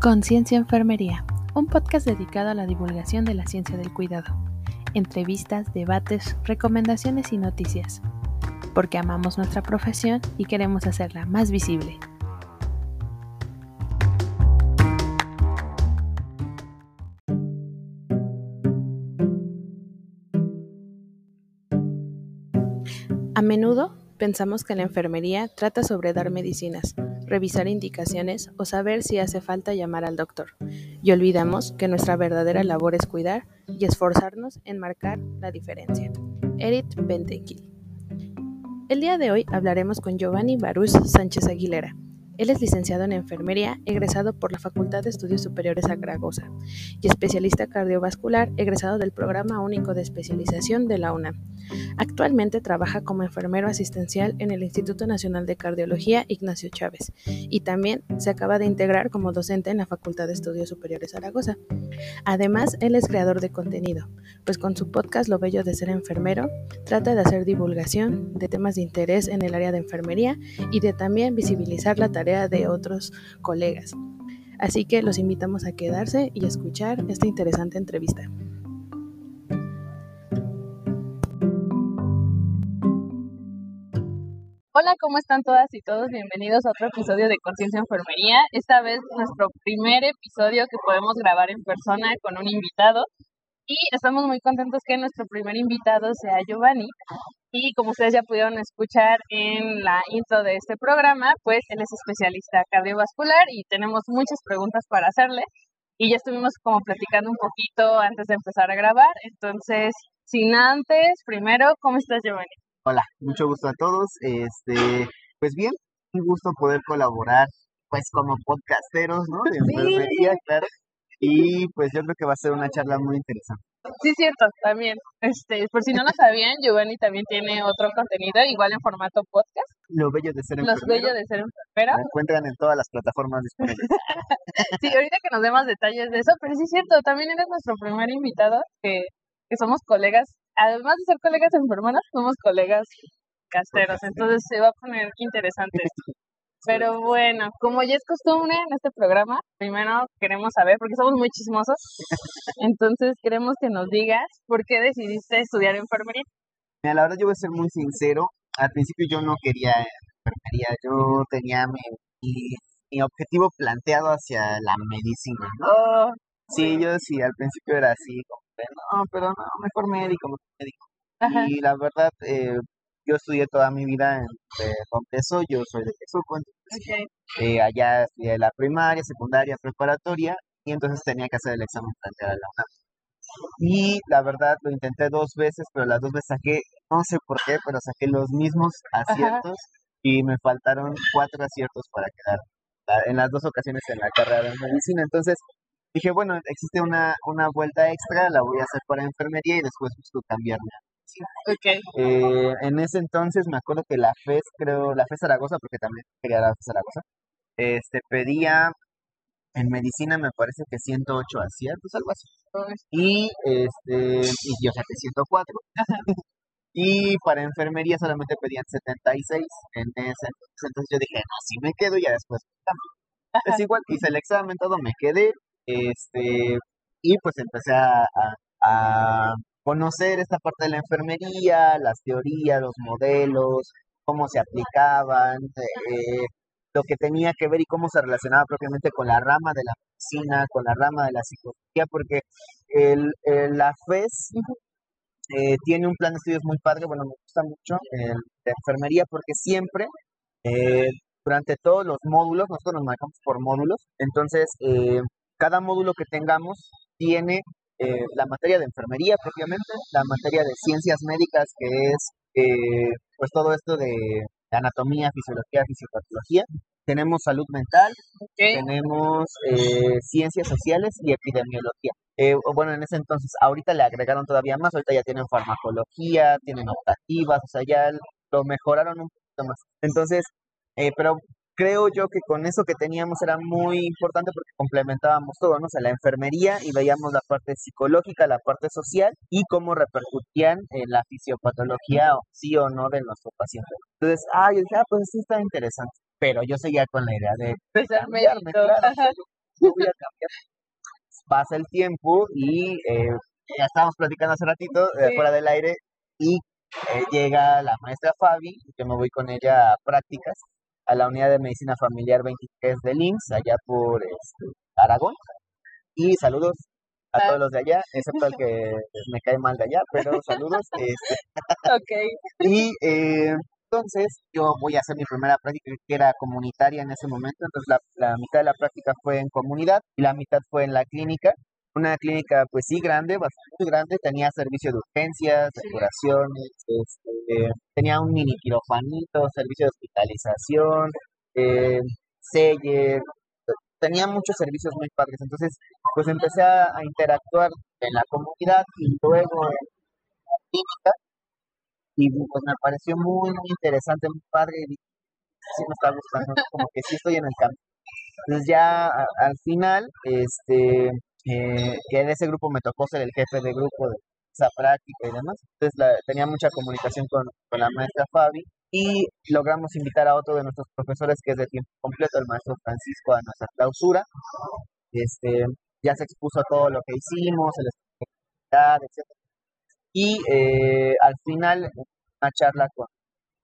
Conciencia Enfermería, un podcast dedicado a la divulgación de la ciencia del cuidado. Entrevistas, debates, recomendaciones y noticias. Porque amamos nuestra profesión y queremos hacerla más visible. A menudo pensamos que la enfermería trata sobre dar medicinas, revisar indicaciones o saber si hace falta llamar al doctor. Y olvidamos que nuestra verdadera labor es cuidar y esforzarnos en marcar la diferencia. Edith Bentequil. El día de hoy hablaremos con Giovanni Barús Sánchez Aguilera, él es licenciado en enfermería, egresado por la Facultad de Estudios Superiores Zaragoza y especialista cardiovascular, egresado del Programa Único de Especialización de la UNAM. Actualmente trabaja como enfermero asistencial en el Instituto Nacional de Cardiología Ignacio Chávez y también se acaba de integrar como docente en la Facultad de Estudios Superiores Zaragoza. Además, él es creador de contenido, pues con su podcast Lo Bello de Ser Enfermero trata de hacer divulgación de temas de interés en el área de enfermería y de también visibilizar la tarea de otros colegas. Así que los invitamos a quedarse y escuchar esta interesante entrevista. Hola, ¿cómo están todas y todos? Bienvenidos a otro episodio de Conciencia Enfermería. Esta vez nuestro primer episodio que podemos grabar en persona con un invitado. Y estamos muy contentos que nuestro primer invitado sea Giovanni, y como ustedes ya pudieron escuchar en la intro de este programa, pues él es especialista cardiovascular y tenemos muchas preguntas para hacerle. Y ya estuvimos como platicando un poquito antes de empezar a grabar. Entonces, sin antes, primero, ¿cómo estás, Giovanni? Hola, mucho gusto a todos. Este, pues bien, un gusto poder colaborar, pues como podcasteros, ¿no? De enfermería, claro. Y pues yo creo que va a ser una charla muy interesante. Sí, cierto, también. Este, por si no lo sabían, Giovanni también tiene otro contenido, igual en formato podcast. Lo bello de ser enfermero. Los bello de ser enfermero. Lo encuentran en todas las plataformas disponibles. sí, ahorita que nos dé más detalles de eso, pero sí es cierto, también eres nuestro primer invitado, que, que somos colegas, además de ser colegas enfermeras, somos colegas casteros, entonces se va a poner interesante esto. Pero bueno, como ya es costumbre en este programa, primero queremos saber, porque somos muy chismosos, entonces queremos que nos digas por qué decidiste estudiar enfermería. Mira, la verdad yo voy a ser muy sincero, al principio yo no quería enfermería, yo tenía mi, mi, objetivo planteado hacia la medicina, ¿no? Oh, sí, yo sí, al principio era así, como, no, pero no, mejor médico, mejor médico. Y la verdad, eh, yo estudié toda mi vida en Conteso, yo soy de Quesuco, eh, allá estudié la primaria, secundaria, preparatoria, y entonces tenía que hacer el examen frente a la UNAM. Y la verdad lo intenté dos veces, pero las dos veces saqué, no sé por qué, pero saqué los mismos aciertos y me faltaron cuatro aciertos para quedar en las dos ocasiones en la carrera de medicina. Entonces dije, bueno, existe una, una vuelta extra, la voy a hacer para enfermería y después busco cambiarme Okay. Eh, en ese entonces me acuerdo que la FES, creo, la FES Zaragoza, porque también quería la FES Zaragoza, este, pedía en medicina me parece que 108 aciertos, algo así. Y, este, y yo saqué 104. y para enfermería solamente pedían 76 en ese entonces. Entonces yo dije, no, si me quedo ya después. Es igual, hice el examen, todo, me quedé. Este, y pues empecé a conocer esta parte de la enfermería, las teorías, los modelos, cómo se aplicaban, eh, lo que tenía que ver y cómo se relacionaba propiamente con la rama de la medicina, con la rama de la psicología, porque el, la FES eh, tiene un plan de estudios muy padre, bueno, me gusta mucho el de enfermería porque siempre, eh, durante todos los módulos, nosotros nos manejamos por módulos, entonces cada módulo que tengamos tiene eh, la materia de enfermería propiamente, la materia de ciencias médicas, que es eh, pues todo esto de anatomía, fisiología, fisiopatología. Tenemos salud mental, tenemos eh, ciencias sociales y epidemiología. bueno, en ese entonces, ahorita le agregaron todavía más, ahorita ya tienen farmacología, tienen optativas, o sea, ya lo mejoraron un poquito más. Entonces, pero creo yo que con eso que teníamos era muy importante porque complementábamos todo, ¿no? O sea, la enfermería y veíamos la parte psicológica, la parte social y cómo repercutían en la fisiopatología, sí o no, de nuestro paciente. Entonces, ah, yo dije, ah, pues sí está interesante. Pero yo seguía con la idea de cambiarme, claro. no voy a cambiar. Pasa el tiempo y eh, ya estábamos platicando hace ratito, eh, fuera del aire, y eh, llega la maestra Fabi, yo me voy con ella a prácticas a la unidad de medicina familiar 23 de IMSS, allá por este, Aragón. Y saludos a Ah. todos los de allá, excepto al que me cae mal de allá, pero saludos. este, Ok. y eh, entonces yo voy a hacer mi primera práctica que era comunitaria en ese momento, entonces la, la mitad de la práctica fue en comunidad y la mitad fue en la clínica. Una clínica pues sí grande, bastante grande, tenía servicio de urgencias, de curaciones, este, tenía un mini quirofanito, servicio de hospitalización, eh, seller, tenía muchos servicios muy padres. Entonces pues empecé a, a interactuar en la comunidad y luego en la clínica y pues me pareció muy, muy interesante, muy padre, y dije, sí me está gustando, como que sí estoy en el campo. Entonces ya a- al final, este, eh, que en ese grupo me tocó ser el jefe de grupo de esa práctica y demás, entonces la- tenía mucha comunicación con, con la maestra Fabi y logramos invitar a otro de nuestros profesores que es de tiempo completo, el maestro Francisco, a nuestra clausura. Este, ya se expuso todo lo que hicimos, el etc. Y eh, al final, una charla con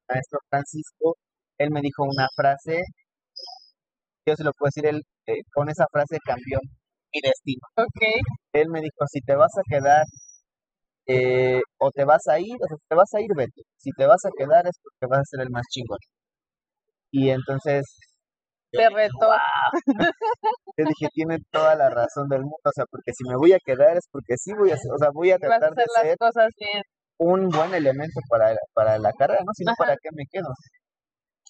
el maestro Francisco, él me dijo una frase, yo se lo puedo decir, él eh, con esa frase cambió mi destino. Ok. Él me dijo, si te vas a quedar eh, o te vas a ir, o sea, si te vas a ir, vete. Si te vas a quedar es porque vas a ser el más chingón. Y entonces Te reto. yo dije, tiene toda la razón del mundo, o sea, porque si me voy a quedar es porque sí voy a ser, o sea, voy a Vas a tratar de las ser cosas bien. un buen elemento para, para la carrera, ¿no? Si no, Ajá. ¿para qué me quedo?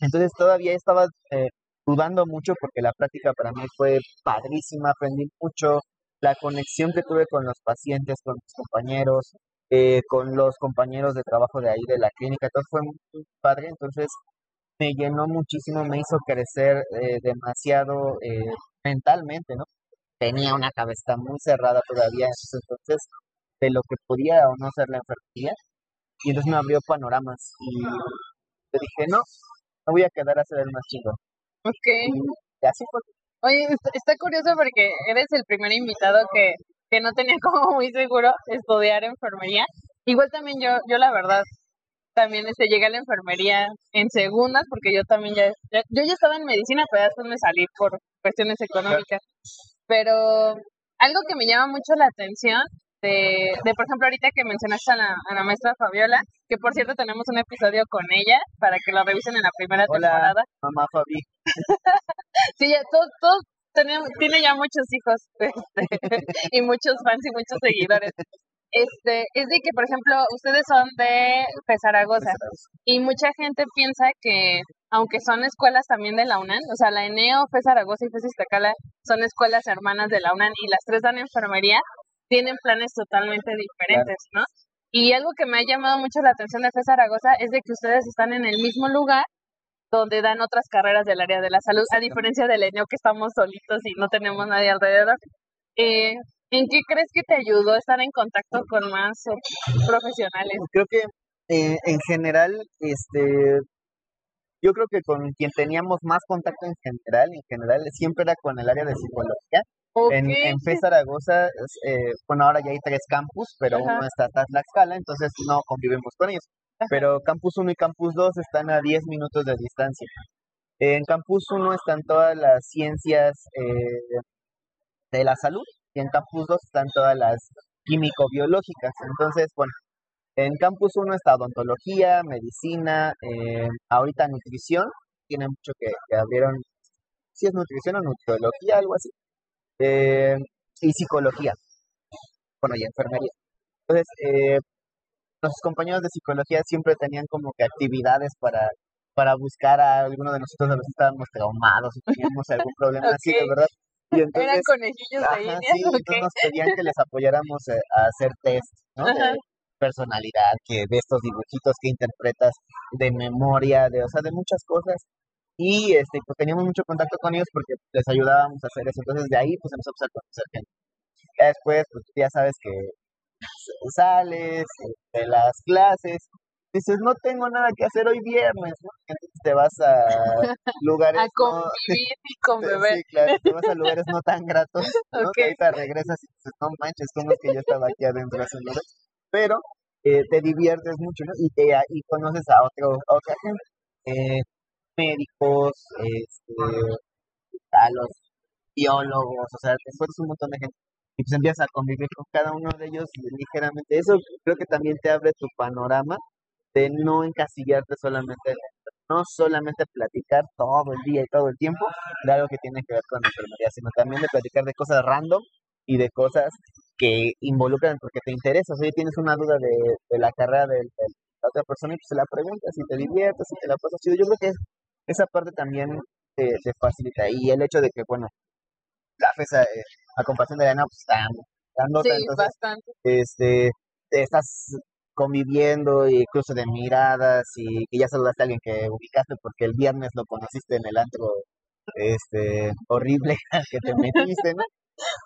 Entonces todavía estaba eh, dudando mucho porque la práctica para mí fue padrísima, aprendí mucho, la conexión que tuve con los pacientes, con mis compañeros, eh, con los compañeros de trabajo de ahí de la clínica, todo fue muy, padre, entonces me llenó muchísimo, me hizo crecer eh, demasiado eh, mentalmente, ¿no? Tenía una cabeza muy cerrada todavía entonces de lo que podía o no ser la enfermería y entonces me abrió panoramas y le dije, no, me voy a quedar a ser el más chido. Ok. Y así fue. Oye, está, está curioso porque eres el primer invitado que, que no tenía como muy seguro estudiar enfermería. Igual también yo, yo la verdad, también este, llegué a la enfermería en segundas porque yo también ya, ya- yo ya estaba en medicina, pero después me salí por cuestiones económicas. Pero algo que me llama mucho la atención de, de por ejemplo, ahorita que mencionaste a la, a la maestra Fabiola, que por cierto tenemos un episodio con ella para que lo revisen en la primera Hola. temporada. Mamá Fabi, Sí, ya todos, todos tenemos, tiene ya muchos hijos este, y muchos fans y muchos seguidores. Este, es de que, por ejemplo, ustedes son de FE Zaragoza y mucha gente piensa que, aunque son escuelas también de la UNAM, o sea, la ENEO, FE Zaragoza y FE Iztacala son escuelas hermanas de la UNAM y las tres dan enfermería, tienen planes totalmente diferentes, ¿no? Y algo que me ha llamado mucho la atención de FE Zaragoza es de que ustedes están en el mismo lugar donde dan otras carreras del área de la salud, a diferencia del ENEO que estamos solitos y no tenemos nadie alrededor. Eh, ¿En qué crees que te ayudó estar en contacto con más eh, profesionales? creo que eh, en general, este, yo creo que con quien teníamos más contacto en general, en general, siempre era con el área de psicología. En, en FE Zaragoza, eh, bueno, ahora ya hay tres campus, pero Ajá. uno está hasta Tlaxcala, entonces no convivimos con ellos. Ajá. Pero Campus 1 y Campus 2 están a 10 minutos de distancia. En Campus 1 están todas las ciencias eh, de la salud y en Campus 2 están todas las químico-biológicas. Entonces, bueno, en Campus 1 está odontología, medicina, eh, ahorita nutrición, tiene mucho que, que abrieron, si es nutrición o nutriología, algo así, eh, y psicología, bueno, y enfermería. Entonces, eh, nuestros compañeros de psicología siempre tenían como que actividades para, para buscar a alguno de nosotros a si estábamos traumados o teníamos algún problema así, de verdad. Y eran entonces, conejillos de Ajá, India. sí, entonces nos pedían que les apoyáramos eh, a hacer test, ¿no? De personalidad, que de estos dibujitos que interpretas, de memoria, de, o sea, de muchas cosas. Y este, pues teníamos mucho contacto con ellos porque les ayudábamos a hacer eso. Entonces de ahí pues empezamos a conocer gente. Ya después, pues ya sabes que sales de las clases, dices, no tengo nada que hacer hoy viernes, ¿no? Entonces te vas a lugares... a convivir y con beber. Sí, claro, te vas a lugares no tan gratos, ¿no? Que ahorita regresas y dices, no manches, ¿cómo es que yo estaba aquí adentro eso? Pero eh, te diviertes mucho, ¿no? Y, te, y conoces a, otro, a otra gente, eh, médicos, este, a los biólogos, o sea, después un montón de gente y pues empiezas a convivir con cada uno de ellos ligeramente. Eso creo que también te abre tu panorama de no encasillarte solamente, no solamente platicar todo el día y todo el tiempo de algo que tiene que ver con la enfermería, sino también de platicar de cosas random y de cosas que involucran porque te interesa. O sea, tienes una duda de, la carrera de, la otra persona y pues se la preguntas y te diviertes y te la pasas chido. Yo creo que esa parte también te, facilita. Y el hecho de que, bueno, la FESA, eh, a comparación de la pues está dando sí, bastante. Este, estás conviviendo y cruce de miradas y que ya saludaste a alguien que ubicaste porque el viernes lo conociste en el antro este horrible que te metiste, ¿no?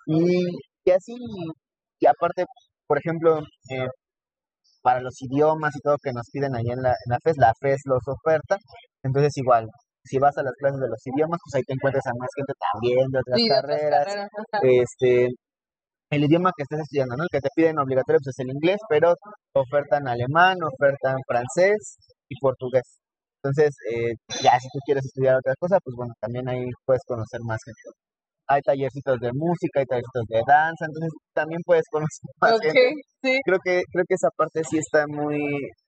Y, y así, y aparte, por ejemplo, eh, para los idiomas y todo que nos piden allá en la, en la FES, la FES los oferta, entonces igual, si vas a las clases de los idiomas, pues ahí te encuentras a más gente también de otras carreras. este, el idioma que estés estudiando, ¿no? El que te piden obligatorio pues, es el inglés, pero ofertan alemán, ofertan francés y portugués. Entonces, eh, ya si tú quieres estudiar otra cosa, pues bueno, también ahí puedes conocer más gente. Hay tallercitos de música, hay tallercitos de danza, entonces también puedes conocer más gente. Sí. Creo que creo que esa parte sí está muy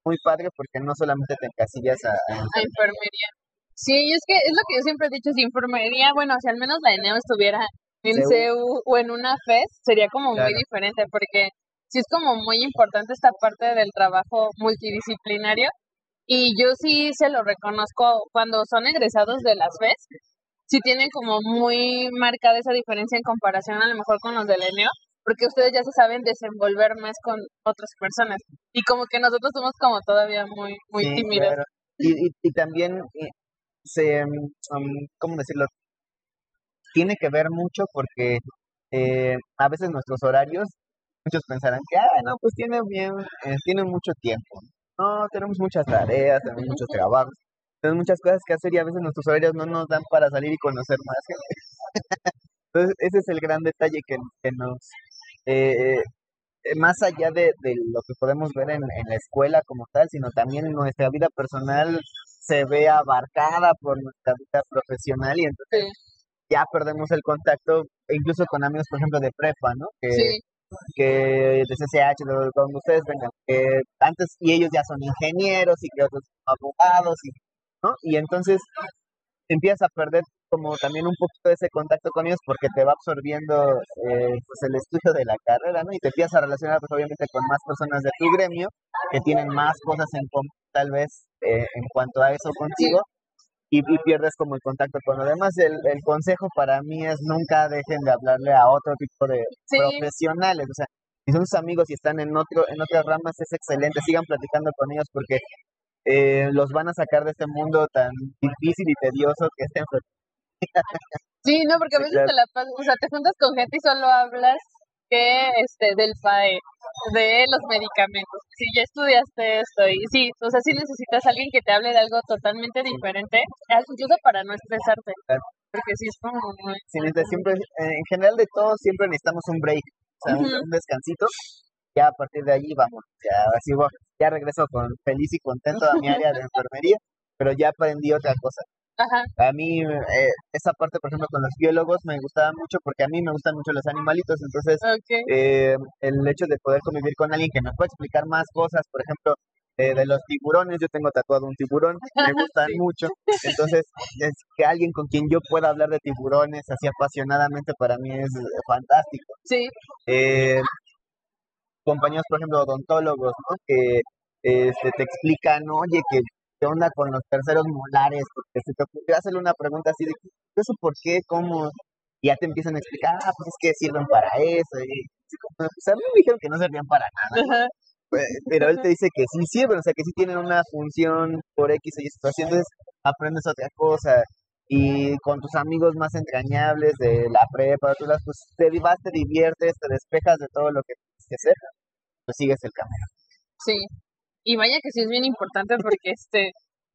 muy padre porque no solamente te encasillas a, a enfermería. Sí, es que es lo que yo siempre he dicho, si enfermería, bueno, si al menos la ENEO estuviera en CEU o en una FES, sería como muy diferente, porque sí es como muy importante esta parte del trabajo multidisciplinario, y yo sí se lo reconozco cuando son egresados de las FES, sí tienen como muy marcada esa diferencia en comparación a lo mejor con los del ENEO, porque ustedes ya se saben desenvolver más con otras personas, y como que nosotros somos como todavía muy, muy tímidos. Y, y, y, también se, um, ¿cómo decirlo? Tiene que ver mucho porque eh, a veces nuestros horarios, muchos pensarán que, ah, no, pues tiene bien, eh, tienen mucho tiempo. No, tenemos muchas tareas, tenemos muchos trabajos, tenemos muchas cosas que hacer y a veces nuestros horarios no nos dan para salir y conocer más gente. Entonces, ese es el gran detalle que, que nos, eh, eh, más allá de, de, lo que podemos ver en, en, la escuela como tal, sino también en nuestra vida personal se ve abarcada por nuestra vida profesional y entonces ya perdemos el contacto, e incluso con amigos, por ejemplo, de prepa, ¿no? Que, que de CCH, de donde ustedes vengan, que antes y ellos ya son ingenieros y que otros son abogados, y, ¿no? Y entonces empiezas a perder como también un poquito ese contacto con ellos porque te va absorbiendo eh, pues el estudio de la carrera, ¿no? Y te empiezas a relacionar pues obviamente con más personas de tu gremio que tienen más cosas en común tal vez eh, en cuanto a eso contigo y, pierdes como el contacto con lo demás. El, el, consejo para mí es nunca dejen de hablarle a otro tipo de profesionales, o sea, si son sus amigos y están en otro en otras ramas es excelente, sigan platicando con ellos porque eh, los van a sacar de este mundo tan difícil y tedioso que es Sí, no, porque a veces te la pasas, o sea, te juntas con gente y solo hablas que este del PAE, de los medicamentos. Si ya estudiaste esto y sí, o sea, si necesitas a alguien que te hable de algo totalmente diferente, incluso para no estresarte. Porque sí es como muy... siempre, en general de todo, siempre necesitamos un break, o sea, un, descansito. Ya a partir de allí vamos, ya así ya regreso con feliz y contento a mi área de enfermería, pero ya aprendí otra cosa. A mí eh, esa parte, por ejemplo, con los biólogos me gustaba mucho porque a mí me gustan mucho los animalitos, entonces eh, el hecho de poder convivir con alguien que me pueda explicar más cosas, por ejemplo, eh, de los tiburones, yo tengo tatuado un tiburón, me gustan mucho, entonces es que alguien con quien yo pueda hablar de tiburones así apasionadamente para mí es fantástico. Sí. Compañeros, por ejemplo, odontólogos, ¿no? Que este, te explican, oye, que qué onda con los terceros molares, porque se te ocurrió hacerle una pregunta así de, ¿eso por qué? ¿Cómo? Y ya te empiezan a explicar, ah, pues es que sirven para eso. Y, pues a mí me dijeron que no servían para nada. Pues, pero él te dice que sí sirven, o sea, que sí tienen una función por X y situación, entonces aprendes otra cosa. Y con tus amigos más entrañables de la prepa, tú las, pues te vas, te diviertes, te despejas de todo lo que que hacer, pues sigues el camino. Sí, y vaya que sí es bien importante porque este,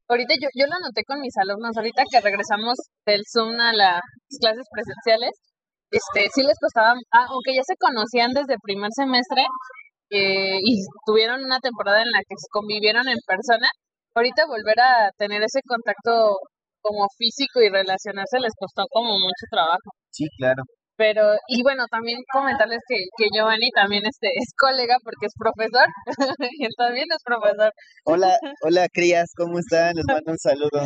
ahorita yo, yo lo noté con mis alumnos, ahorita que regresamos del Zoom a las clases presenciales, este, sí les costaba, ah, aunque ya se conocían desde primer semestre eh, y tuvieron una temporada en la que convivieron en persona, ahorita volver a tener ese contacto como físico y relacionarse les costó como mucho trabajo. Sí, claro. Pero, y bueno, también comentarles que, que Giovanni también este, es colega porque es profesor. y él también es profesor. Hola, hola crías, ¿cómo están? Les mando un saludo.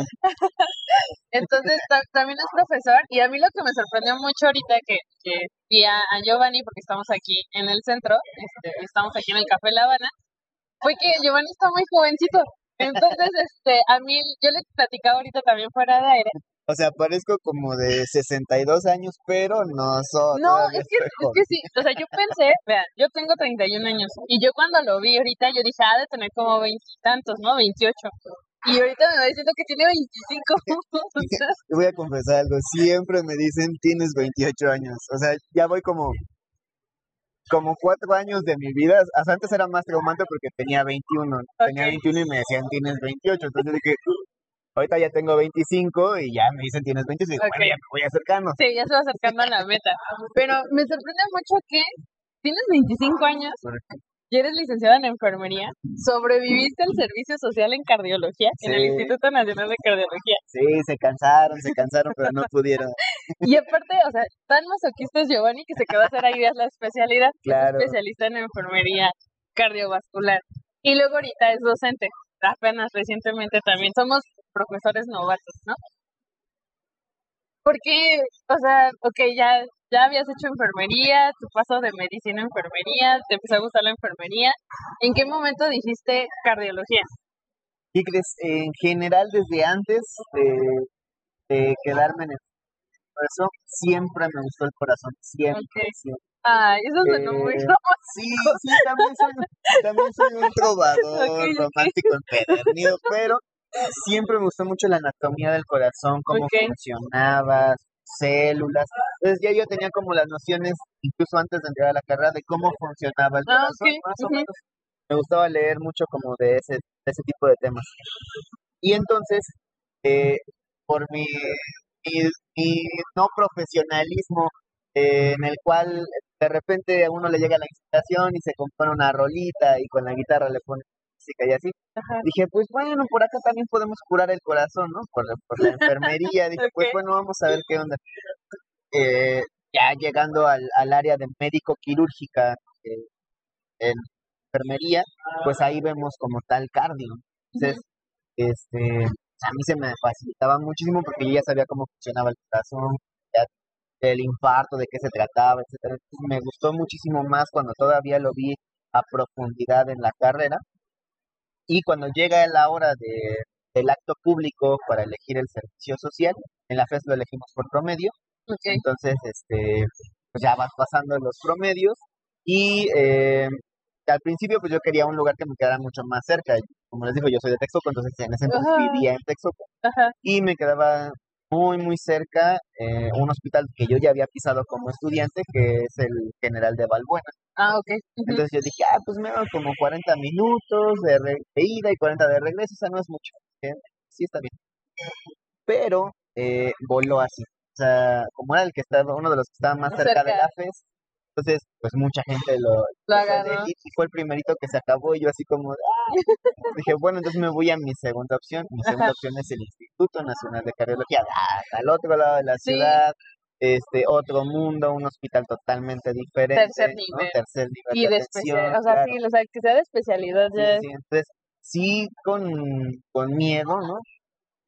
Entonces, también es profesor. Y a mí lo que me sorprendió mucho ahorita que, que vi a, Giovanni, porque estamos aquí en el centro, este, estamos aquí en el Café La Habana, fue que Giovanni está muy jovencito. Entonces, este, a mí, yo le platicaba ahorita también fuera de aire, o sea, parezco como de 62 años, pero no soy. No, es que, es que sí. O sea, yo pensé, vean, yo tengo 31 años. Y yo cuando lo vi ahorita, yo dije, ah, de tener como veintitantos, ¿no? 28. Y ahorita me va diciendo que tiene 25. Te voy a confesar algo. Siempre me dicen, tienes 28 años. O sea, ya voy como como cuatro años de mi vida, hasta antes era más traumante porque tenía 21, tenía 21 y me decían tienes 28, entonces dije, Ahorita ya tengo 25 y ya me dicen tienes 25, okay. bueno, ya me voy acercando. Sí, ya se va acercando a la meta. Pero me sorprende mucho que tienes 25 años y eres licenciada en enfermería, sobreviviste al servicio social en cardiología en el Instituto Nacional de Cardiología. Sí, se cansaron, se cansaron, pero no pudieron. y aparte, o sea, tan masoquista es Giovanni que se quedó a hacer ahí la especialidad, claro. es especialista en enfermería cardiovascular. Y luego ahorita es docente apenas recientemente también somos profesores novatos, ¿no? Porque, o sea, ok, ya, ya habías hecho enfermería, tu paso de medicina a enfermería, te empezó a gustar la enfermería. ¿En qué momento dijiste cardiología? ¿Qué crees? En general, desde antes de, quedarme en el eso siempre me gustó el corazón, siempre, siempre. Ay, eso eh, muy romántico. Sí, sí, también soy, también soy un trovador romántico empedernido, pero siempre me gustó mucho la anatomía del corazón, cómo funcionaba, células. Entonces ya yo tenía como las nociones, incluso antes de entrar a la carrera, de cómo funcionaba el ah, corazón, más o menos. Me gustaba leer mucho como de ese, de ese tipo de temas. Y entonces, eh, por mi, mi, mi no profesionalismo eh, en el cual de repente a uno le llega la inspiración y se compone una rolita y con la guitarra le pone música y así. Dije, pues bueno, por acá también podemos curar el corazón, ¿no? Por, la enfermería. Dije, pues bueno, vamos a ver qué onda. Eh, ya llegando al, al área de médico quirúrgica eh, en enfermería, pues ahí vemos como tal cardio. Entonces, este, a mí se me facilitaba muchísimo porque yo ya sabía cómo funcionaba el corazón, ya el infarto, de qué se trataba, etcétera. me gustó muchísimo más cuando todavía lo vi a profundidad en la carrera. Y cuando llega la hora de, del acto público para elegir el servicio social, en la FES lo elegimos por promedio. Entonces, este, pues ya vas pasando los promedios y eh, al principio pues yo quería un lugar que me quedara mucho más cerca. Como les digo, yo soy de Texcoco, entonces en ese entonces vivía en Texcoco. Y me quedaba muy, muy cerca eh, un hospital que yo ya había pisado como estudiante, que es el General de Balbuena. Ah, ok. Entonces yo dije, ah, pues me van como 40 minutos de, ida y 40 de regreso, o sea, no es mucho. Sí, está bien. Pero eh, voló así. O sea, como era el que estaba, uno de los que estaba más cerca, de la FES, entonces, pues mucha gente lo, lo y fue el primerito que se acabó y yo así como, ¡ah! dije, bueno, entonces me voy a mi segunda opción. Mi segunda opción es el Instituto Nacional de Cardiología, al otro lado de la ciudad, este otro mundo, un hospital totalmente diferente. Tercer nivel. Tercer nivel. Y de, especialidad, o sea, sí, o sea, que sea de especialidad ya. Sí, entonces, sí con, con miedo, ¿no?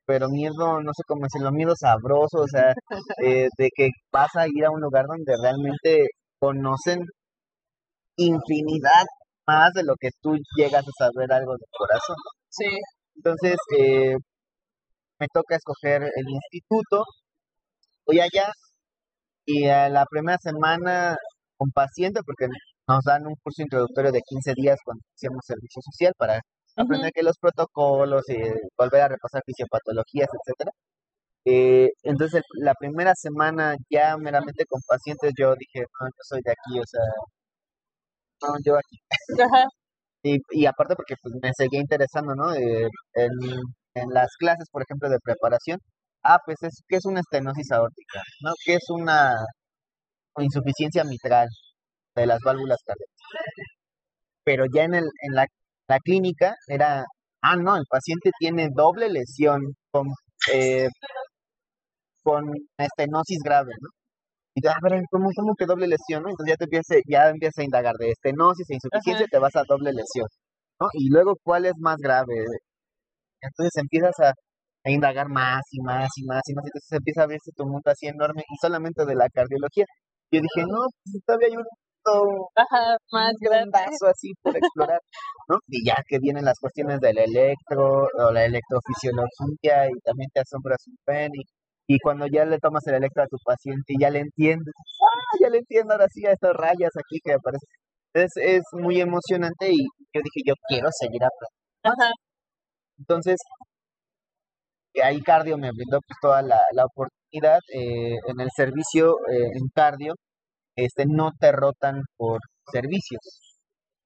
pero miedo, no sé cómo decirlo, miedo sabroso, o sea, eh, de que vas a ir a un lugar donde realmente conocen infinidad más de lo que tú llegas a saber algo del corazón. Sí. Entonces, eh, me toca escoger el instituto, voy allá y a la primera semana con paciente, porque nos dan un curso introductorio de 15 días cuando hacemos servicio social para aprender que los protocolos y volver a repasar fisiopatologías, etcétera. Eh, entonces, la primera semana ya meramente con pacientes, yo dije, no, yo soy de aquí, o sea, no, yo aquí. Y, y aparte porque pues, me seguía interesando, ¿no? Eh, en, en las clases, por ejemplo, de preparación, ah, pues es que es una estenosis aórtica, ¿no? Que es una insuficiencia mitral de las válvulas cardíacas. Pero ya en, el, en la, la clínica era, ah, no, el paciente tiene doble lesión con, eh, con estenosis grave, ¿no? Y tú, a ver, ¿cómo, cómo que doble lesión? ¿no? Entonces ya te empieza, ya empieza a indagar de estenosis e insuficiencia, te vas a doble lesión, ¿no? Y luego, ¿cuál es más grave? Entonces empiezas a, a indagar más y más y más y más, entonces empieza a verse tu mundo así enorme y solamente de la cardiología. Yo dije, no, pues todavía hay un mundo Ajá, más grande. así por explorar, ¿no? Y ya que vienen las cuestiones del electro o la electrofisiología y también te asombras un pen y, y cuando ya le tomas el electro a tu paciente y ya le entiendes, ¡ah! ya le entiendo ahora sí a estas rayas aquí que aparecen. Es, es muy emocionante y yo dije, yo quiero seguir aprendiendo. Ajá. Entonces, ahí cardio me brindó pues toda la, la oportunidad eh, en el servicio eh, en cardio este no te rotan por servicios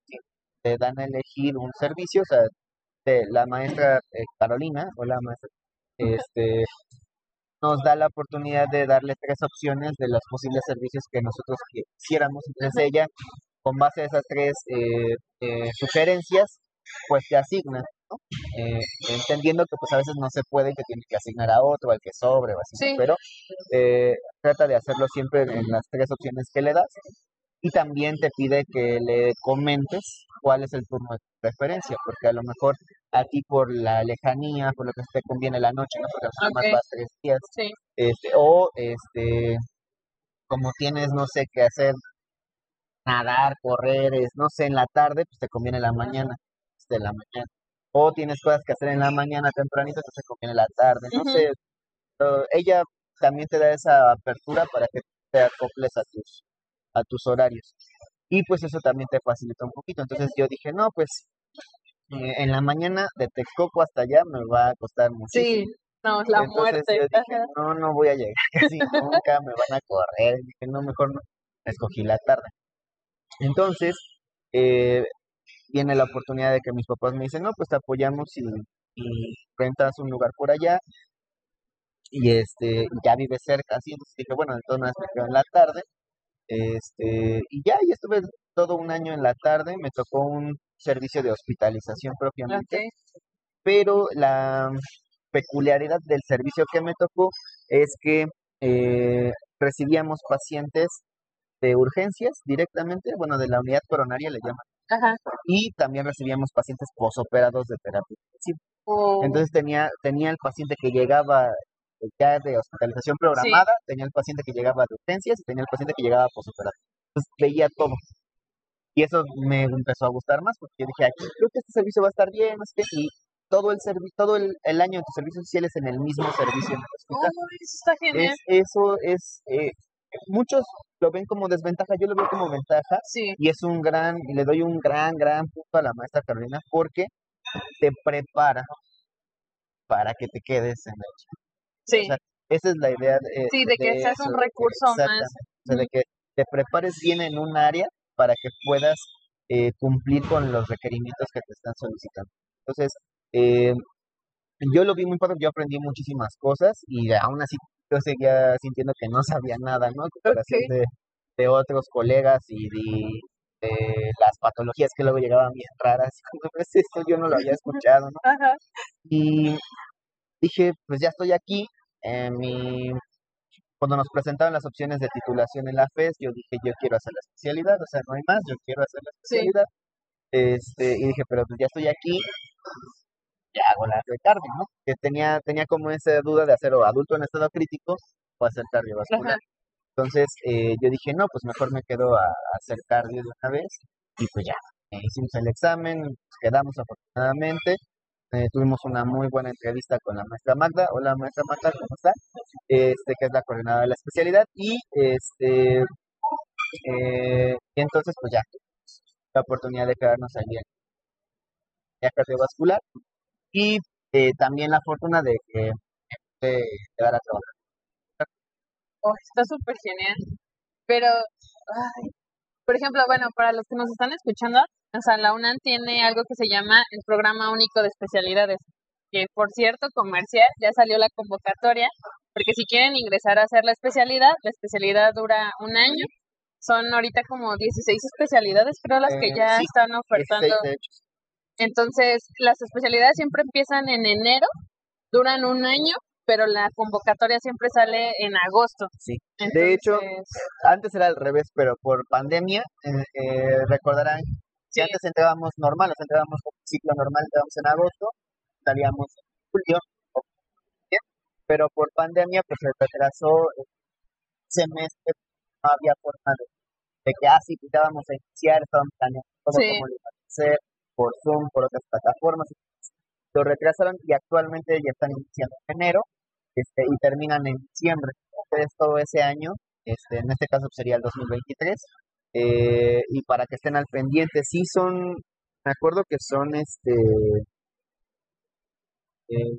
¿sí? te dan a elegir un servicio o sea de la maestra eh, Carolina o la maestra este nos da la oportunidad de darle tres opciones de los posibles servicios que nosotros quisiéramos entonces ella con base a esas tres eh, eh, sugerencias pues te asigna ¿no? Eh, entendiendo que pues a veces no se puede y que tiene que asignar a otro, al que sobre o así. Sí. pero eh, trata de hacerlo siempre en las tres opciones que le das y también te pide que le comentes cuál es el turno de preferencia, porque a lo mejor a ti por la lejanía, por lo que te conviene la noche, ¿no? porque nada más vas tres días, Sí. este, o este, como tienes, no sé qué hacer, nadar, correr, es, no sé, en la tarde, pues te conviene la mañana, de la mañana. O tienes cosas que hacer en la mañana tempranito, entonces te conviene la tarde, no Ujú. sé. pero ella también te da esa apertura para que te acoples a tus, a tus horarios. Y pues eso también te facilita un poquito. Entonces yo dije, no, pues eh, en la mañana de Texcoco hasta allá me va a costar muchísimo. Sí. No, la Entonces muerte. yo dije, Ajá. no, no voy a llegar casi nunca, me van a correr. Dije, no, mejor no. Escogí la tarde. Entonces, eh, viene la oportunidad de que mis papás me dicen, no, pues te apoyamos y, y rentas un lugar por allá. Y este, ya vive cerca, así. Entonces dije, bueno, entonces me quedo en la tarde. Este, y ya, y estuve todo un año en la tarde. Me tocó un servicio de hospitalización propiamente pero la peculiaridad del servicio que me tocó es que eh, recibíamos pacientes de urgencias directamente, bueno, de la unidad coronaria le llaman, Ajá. y también recibíamos pacientes posoperados de terapia intensiva. O- Entonces tenía, tenía el paciente que llegaba ya de hospitalización programada, tenía el paciente que llegaba de urgencias y tenía el paciente que llegaba posoperado. Entonces veía todo. Y eso me empezó a gustar más porque yo dije, aquí creo que este servicio va a estar bien, sé qué, y todo el todo el, el año de tus servicios sociales en el mismo servicio en el hospital. Uy, eso está genial. Es, eso es, eh, muchos lo ven como desventaja, yo lo veo como ventaja, Sí. y es un gran, y le doy un gran, gran punto a la maestra Carolina porque te prepara para que te quedes en el Sí. o sea, esa es la idea de, Sí, de que seas un recurso más. exactamente, o sea, de que te prepares bien en un área para que puedas eh, cumplir con los requerimientos que te están solicitando. Entonces, eh, yo lo vi muy padre, yo aprendí muchísimas cosas y aún así yo seguía sintiendo que no sabía nada, ¿no? Comparación de, de otros colegas y de, de las patologías que luego llegaban bien raras. "Pues, esto yo no lo había escuchado, ¿no? Ajá. Y dije, pues ya estoy aquí. eh, mi... Cuando nos presentaron las opciones de titulación en la FES, yo dije, yo quiero hacer la especialidad, o sea, no hay más, yo quiero hacer la Sí. especialidad. Este, y dije, pero pues ya estoy aquí, ya hago la de cardio, ¿no? Que tenía, tenía como esa duda de hacer o adulto en estado crítico o hacer cardiovascular. Ajá. Entonces eh, yo dije, no, pues mejor me quedo a, a hacer cardio de una vez. Y pues ya, eh, hicimos el examen, quedamos afortunadamente. Eh, tuvimos una muy buena entrevista con la maestra Magda. Hola maestra Magda, ¿cómo está? Este, que es la coordinadora de la especialidad. Y este eh, y entonces pues ya, la oportunidad de quedarnos allí en la cardiovascular. Y eh, también la fortuna de que de quedar a trabajar. Oh, está súper genial. Pero, ay, por ejemplo, bueno, para los que nos están escuchando, o sea, la UNAM tiene algo que se llama el Programa Único de Especialidades, que por cierto, comercial, ya salió la convocatoria, porque si quieren ingresar a hacer la especialidad, la especialidad dura un año. Son ahorita como 16 especialidades, creo, las que Eh, ya sí, están ofertando. 16, de hecho. Entonces, las especialidades siempre empiezan en enero, duran un año, pero la convocatoria siempre sale en agosto. Sí. De hecho, antes era al revés, pero por pandemia, eh, eh, recordarán que antes entrábamos normal, o sea, entrábamos con ciclo normal, entrábamos en agosto, salíamos en julio, pero por pandemia pues se retrasó el semestre, no había forma de, de que así quitábamos a iniciar, estaban planeando todo Sí. como lo iban a hacer, por Zoom, por otras plataformas, lo retrasaron y actualmente ya están iniciando en enero este, y terminan en diciembre. Entonces todo ese año, este, en este caso sería el 2023, eh, y para que estén al pendiente, sí son, me acuerdo que son este, eh,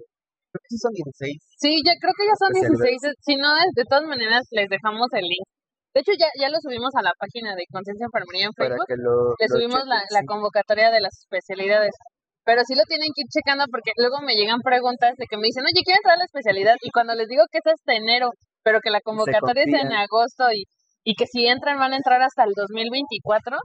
creo que sí son 16. sí, ya creo que ya son Especialidades. 16. Si no, de, de todas maneras les dejamos el link. De hecho, ya, ya lo subimos a la página de Conciencia Enfermería en Facebook. lo, Le lo subimos la, chequen, la sí. convocatoria de las especialidades. Pero sí lo tienen que ir checando porque luego me llegan preguntas de que me dicen, oye, quiero entrar a la especialidad. Y cuando les digo que es hasta enero, pero que la convocatoria es en agosto y, y que si entran van a entrar hasta el 2024,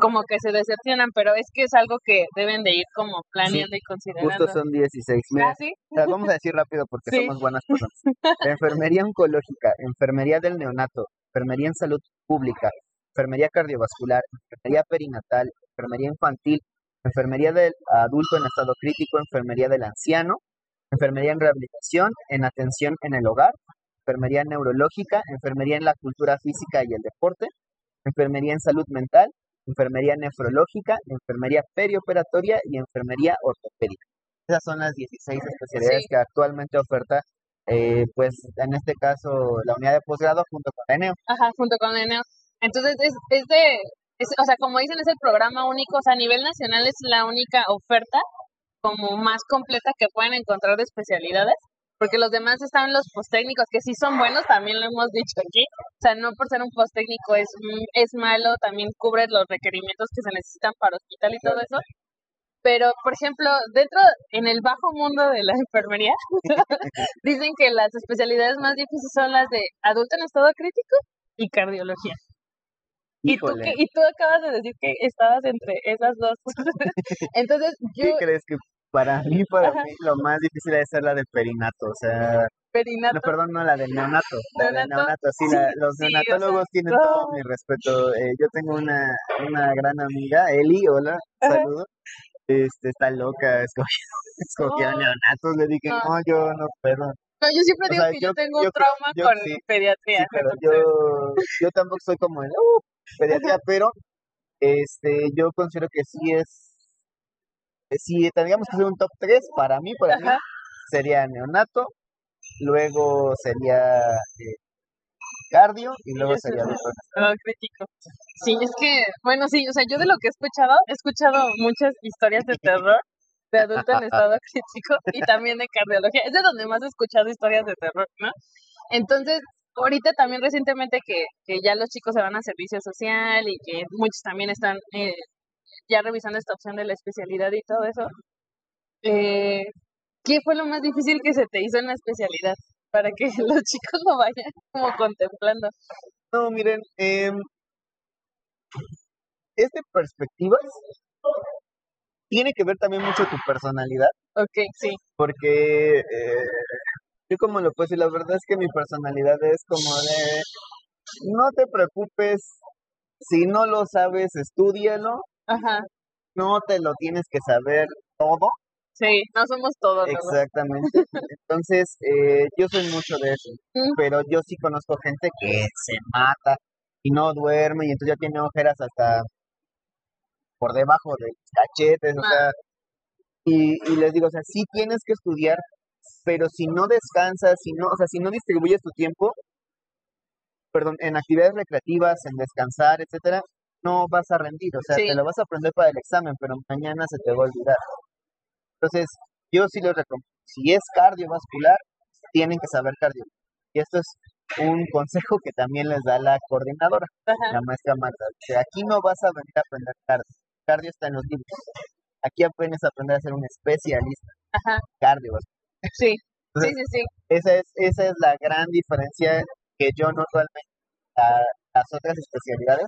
como que se decepcionan. Pero es que es algo que deben de ir como planeando y considerando. Justo son 16. Mira, ¿Ah, sí? Vamos a decir rápido porque Sí. somos buenas personas. Enfermería oncológica, enfermería del neonato, enfermería en salud pública, enfermería cardiovascular, enfermería perinatal, enfermería infantil, enfermería del adulto en estado crítico, enfermería del anciano, enfermería en rehabilitación, en atención en el hogar, enfermería neurológica, enfermería en la cultura física y el deporte, enfermería en salud mental, enfermería nefrológica, enfermería perioperatoria y enfermería ortopédica. Esas son las 16 especialidades Sí. que actualmente oferta, eh, pues en este caso, la unidad de posgrado junto con la ENEO. Ajá, junto con la ENEO. Entonces, es, es de, es- o sea, como dicen, es el programa único, o sea, a nivel nacional es la única oferta como más completa que pueden encontrar de especialidades, porque los demás están los posttécnicos, que sí son buenos, también lo hemos dicho aquí, o sea, no por ser un posttécnico es, es malo, también cubre los requerimientos que se necesitan para hospital y todo eso, pero, por ejemplo, dentro, en el bajo mundo de la enfermería, dicen que las especialidades más difíciles son las de adulto en estado crítico y cardiología. Y tú, y tú acabas de decir que estabas entre esas dos. Entonces, ¿qué yo, crees que para mí, para Ajá. mí, lo más difícil es ser la de perinato? O sea, perinato, no, perdón, no, la del neonato. La Neonato, neonato, sí, sí, la- los sí, o sea, neonatólogos tienen no. todo mi respeto. Eh, yo tengo una, una gran amiga, Eli, hola, saludo. Este, está loca, escogió, No. neonatos, le dije, No. no, yo no puedo. no, yo siempre o digo sea, que yo, yo- tengo un trauma yo con sí, pediatría. Sí, pero yo, yo tampoco soy como el, uh, pediatría, pero este, yo considero que sí es, si tendríamos que hacer un top 3, para mí, para mí, sería neonato, luego sería eh, cardio y luego sería estado crítico. Sí, es que, bueno, sí, o sea, yo de lo que he escuchado, he escuchado muchas historias de terror de adulto en estado crítico y también de cardiología. Es de donde más he escuchado historias de terror, ¿no? Entonces, ahorita también recientemente que, que ya los chicos se van a servicio social y que muchos también están eh, ya revisando esta opción de la especialidad y todo eso, eh, ¿qué fue lo más difícil que se te hizo en la especialidad? Para que los chicos lo vayan como contemplando. No, miren, eh, es de perspectivas, tiene que ver también mucho tu personalidad. Ok, sí. porque eh, yo como lo puedo decir, la verdad es que mi personalidad es como de, no te preocupes, si no lo sabes, estudialo, Ajá. no te lo tienes que saber todo, Sí, no somos todos, exactamente. Entonces, eh, yo soy mucho de eso, Mm. pero yo sí conozco gente que se mata y no duerme y entonces ya tiene ojeras hasta por debajo de los cachetes, o Ah. sea, y, y les digo, o sea, sí tienes que estudiar, pero si no descansas, si no, o sea, si no distribuyes tu tiempo, perdón, en actividades recreativas, en descansar, etcétera, no vas a rendir, o sea, Sí. te lo vas a aprender para el examen, pero mañana se te va a olvidar. Entonces, yo sí les recomiendo, si es cardiovascular, tienen que saber cardio. Y esto es un consejo que también les da la coordinadora, Ajá. la maestra Marta. Dice, aquí no vas a venir a aprender cardio, cardio está en los libros. Aquí apenas aprender a ser un especialista. Ajá. Cardio. Sí. sí, sí, sí. Esa es, esa es la gran diferencia que yo noto a las otras especialidades,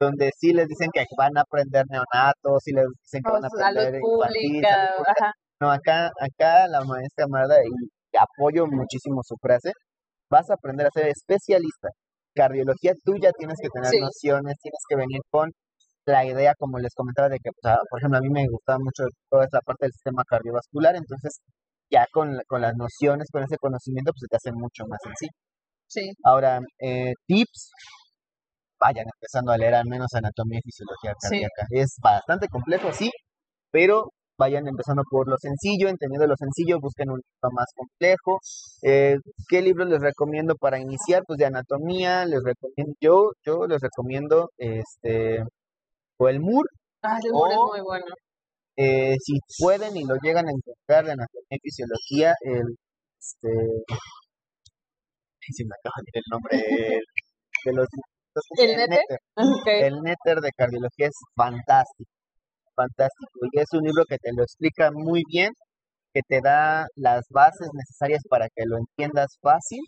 donde sí les dicen que van a aprender neonatos, sí les dicen que van a aprender infantil, No, acá, acá la maestra Marda, y apoyo muchísimo su frase, vas a aprender a ser especialista. Cardiología, tú ya tienes que tener nociones, tienes que venir con la idea, como les comentaba, de que, por ejemplo, a mí me gustaba mucho toda esta parte del sistema cardiovascular, entonces ya con, con las nociones, con ese conocimiento, pues se te hace mucho más sencillo. Sí. Ahora, eh, tips, vayan empezando a leer al menos anatomía y fisiología cardíaca. Es bastante complejo, sí, pero vayan empezando por lo sencillo, entendiendo lo sencillo, busquen un libro más complejo. Eh, ¿Qué libro les recomiendo para iniciar? Pues de anatomía, les recomiendo, yo, yo les recomiendo este o el MUR. Ah, el MUR es muy bueno. Eh, si pueden y lo llegan a encontrar de anatomía y fisiología, el este si me acaba de el nombre de los ¿El? El netter de cardiología es fantástico fantástico y es un libro que te lo explica muy bien, que te da las bases necesarias para que lo entiendas fácil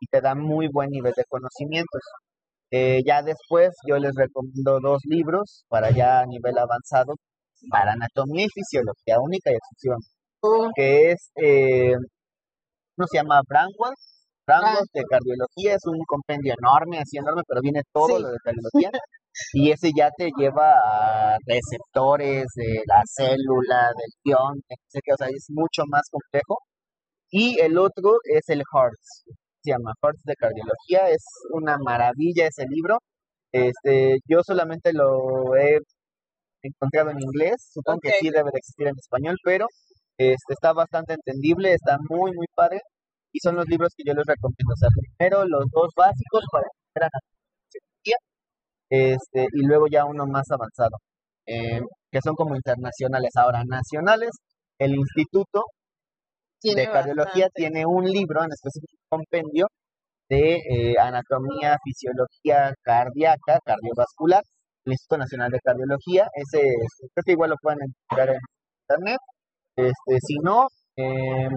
y te da muy buen nivel de conocimientos. Eh, ya después yo les recomiendo dos libros para ya a nivel avanzado para anatomía y fisiología única y exclusiva, oh. que es, eh, uno se llama Branwell, Ah. de cardiología, es un compendio enorme, así enorme, pero viene todo lo de cardiología. y ese ya te lleva a receptores de la célula, del ion, o sea, es mucho más complejo. Y el otro es el Hearts, se llama Hearts de Cardiología, es una maravilla ese libro. Este, yo solamente lo he encontrado en inglés, supongo que sí debe de existir en español, pero este, está bastante entendible, está muy, muy padre, y son los libros que yo les recomiendo. O sea, primero los dos básicos para entrar a este, y luego ya uno más avanzado, eh, que son como internacionales. Ahora, nacionales, el Instituto de Cardiología tiene un libro, en específico un compendio, de eh, anatomía, fisiología cardíaca, cardiovascular, el Instituto Nacional de Cardiología, ese creo que igual lo pueden encontrar en internet, este, si no, eh,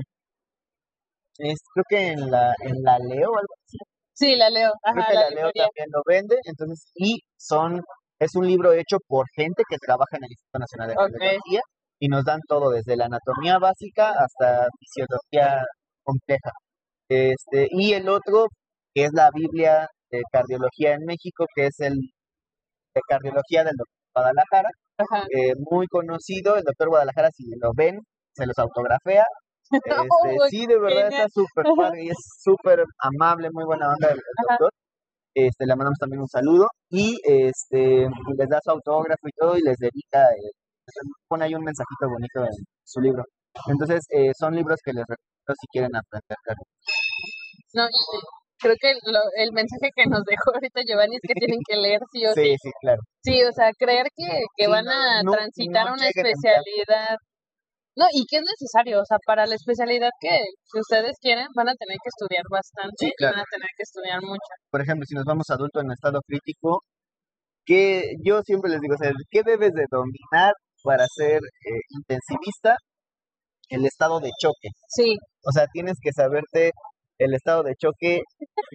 es, creo que en la, en la Leo, algo así, Sí, la leo. Creo que la, leo también lo vende, entonces, y son, es un libro hecho por gente que trabaja en el Instituto Nacional de Cardiología y nos dan todo, desde la anatomía básica hasta fisiología compleja. Este, y el otro, que es la Biblia de cardiología en México, que es el de cardiología del doctor Guadalajara, eh, muy conocido, el doctor Guadalajara, si lo ven, se los autografea, este, sí, de verdad está súper padre y es súper amable, muy buena onda el, doctor. Este, le mandamos también un saludo y este les da su autógrafo y todo y les dedica, eh, pone ahí un mensajito bonito en su libro. Entonces, eh, son libros que les recomiendo si quieren aprender. No, creo que el mensaje que nos dejó ahorita Giovanni es que tienen que leer sí o sí. Sí, sí, claro. Sí, o sea, creer que, que van a transitar una especialidad no, y que es necesario, o sea, para la especialidad que, si ustedes quieren, van a tener que estudiar bastante van a tener que estudiar mucho. Por ejemplo, si nos vamos adultos en estado crítico, que yo siempre les digo, o sea, ¿qué debes de dominar para ser eh, intensivista? El estado de choque. Sí. O sea, tienes que saberte el estado de choque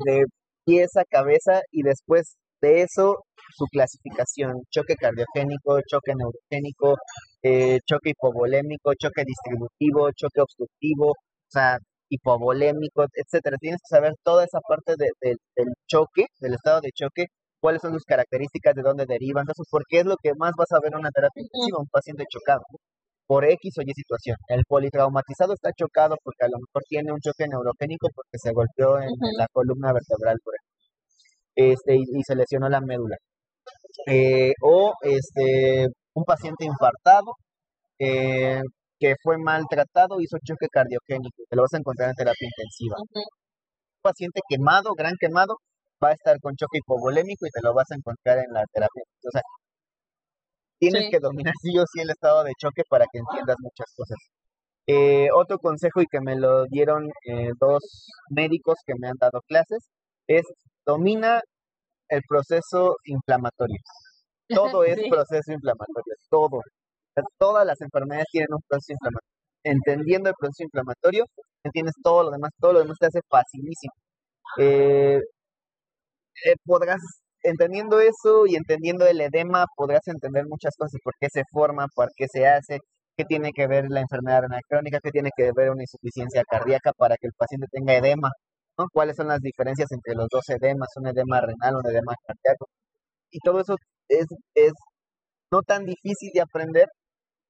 de pieza, cabeza y después de eso su clasificación, choque cardiogénico, choque neurogénico, eh, choque hipovolémico, choque distributivo, choque obstructivo, o sea, hipovolémico, etcétera. Tienes que saber toda esa parte del choque, del estado de choque, cuáles son sus características, de dónde derivan, entonces, porque es lo que más vas a ver en una terapia intensiva, un paciente chocado por X o Y situación. El politraumatizado está chocado porque a lo mejor tiene un choque neurogénico porque se golpeó en, la columna vertebral, por ejemplo. Este, y, se lesionó la médula. Eh, o este, un paciente infartado eh, que fue maltratado, hizo choque cardiogénico, te lo vas a encontrar en terapia intensiva. Un paciente quemado, gran quemado, va a estar con choque hipovolémico y te lo vas a encontrar en la terapia. O sea, tienes que dominar sí o sí el estado de choque para que entiendas muchas cosas. Eh, otro consejo y que me lo dieron dos médicos que me han dado clases es domina el proceso inflamatorio. Todo es Sí. proceso inflamatorio, todo. Todas las enfermedades tienen un proceso inflamatorio. Entendiendo el proceso inflamatorio, entiendes todo lo demás, todo lo demás te hace facilísimo. Eh, eh, podrás, entendiendo eso y entendiendo el edema, podrás entender muchas cosas, por qué se forma, por qué se hace, qué tiene que ver la enfermedad renal crónica, qué tiene que ver una insuficiencia cardíaca para que el paciente tenga edema, ¿no? ¿Cuáles son las diferencias entre los dos edemas, un edema renal, un edema cardíaco? Y todo eso es, es no tan difícil de aprender,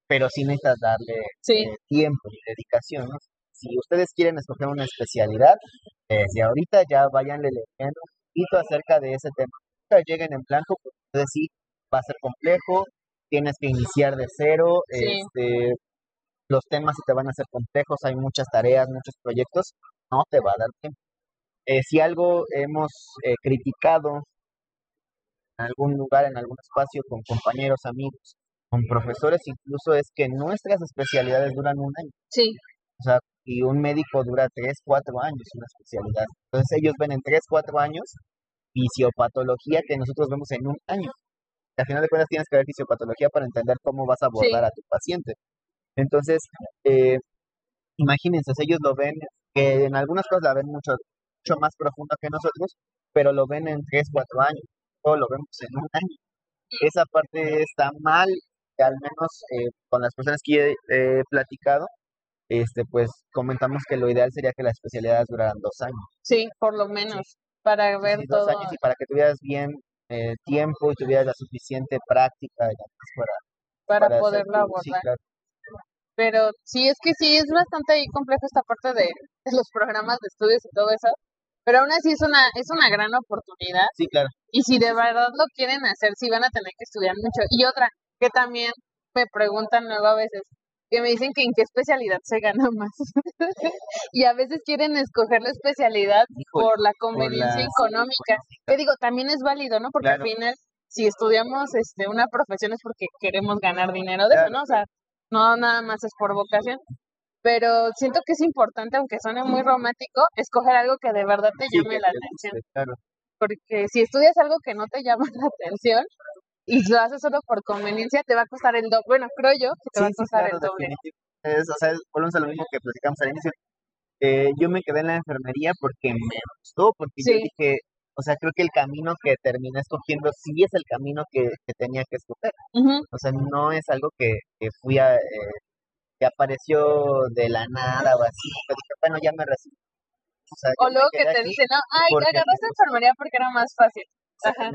pero sí necesitas darle Sí, eh, tiempo y dedicación, ¿no? Si ustedes quieren escoger una especialidad, desde ahorita ya vayanle leyendo un poquito acerca de ese tema. Nunca lleguen en blanco, porque ustedes sí va a ser complejo, tienes que iniciar de cero, Sí. este, los temas se te van a hacer complejos, hay muchas tareas, muchos proyectos, no te va a dar tiempo. Eh, si algo hemos eh, criticado algún lugar, en algún espacio, con compañeros, amigos, con profesores incluso, es que nuestras especialidades duran un año. sí, O sea, y un médico dura 3, 4 años una especialidad. Entonces ellos ven en 3, 4 años fisiopatología que nosotros vemos en un año. Al final de cuentas tienes que ver fisiopatología para entender cómo vas a abordar a tu paciente. Entonces, eh, imagínense, ellos lo ven, que en algunas cosas la ven mucho, mucho más profundo que nosotros, pero lo ven en 3, 4 años. Todo lo vemos en un año. Esa parte está mal, al menos eh, con las personas que he eh, platicado, este, pues comentamos que lo ideal sería que las especialidades duraran dos años. sí, por lo menos, para ver Sí, dos todo. años y para que tuvieras bien eh, tiempo y tuvieras la suficiente práctica para, para poderlo tu- sí, abordar. claro. Pero sí, es que sí, es bastante ahí complejo esta parte de, de los programas de estudios y todo eso. Pero aún así es una, es una gran oportunidad. Sí, claro. Y si de verdad lo quieren hacer, sí van a tener que estudiar mucho. Y otra, que también me preguntan luego a veces, que me dicen que en qué especialidad se gana más. y a veces quieren escoger la especialidad Híjole, por la por conveniencia la- económica. Que digo, también es válido, ¿no? Porque Claro. al final, si estudiamos este una profesión es porque queremos ganar dinero de eso, ¿no? O sea, no nada más es por vocación. Pero siento que es importante, aunque suene muy romántico, escoger algo que de verdad te llame la te atención claro. porque si estudias algo que no te llama la atención y lo haces solo por conveniencia, te va a costar el doble. Bueno, creo yo que te va a Sí, sí, costar claro, el doble. Es, o sea, volvemos a lo mismo que platicamos al inicio. Eh, yo me quedé en la enfermería porque me gustó, porque yo dije, o sea, creo que el camino que terminé escogiendo sí es el camino que, que tenía que escoger. Ujú, O sea, no es algo que, que fui a, eh, que apareció de la nada o así. que dije, bueno, ya me recibí. O, sea, luego que te dicen, no, ay, agarraste enfermería porque era más fácil. Ajá.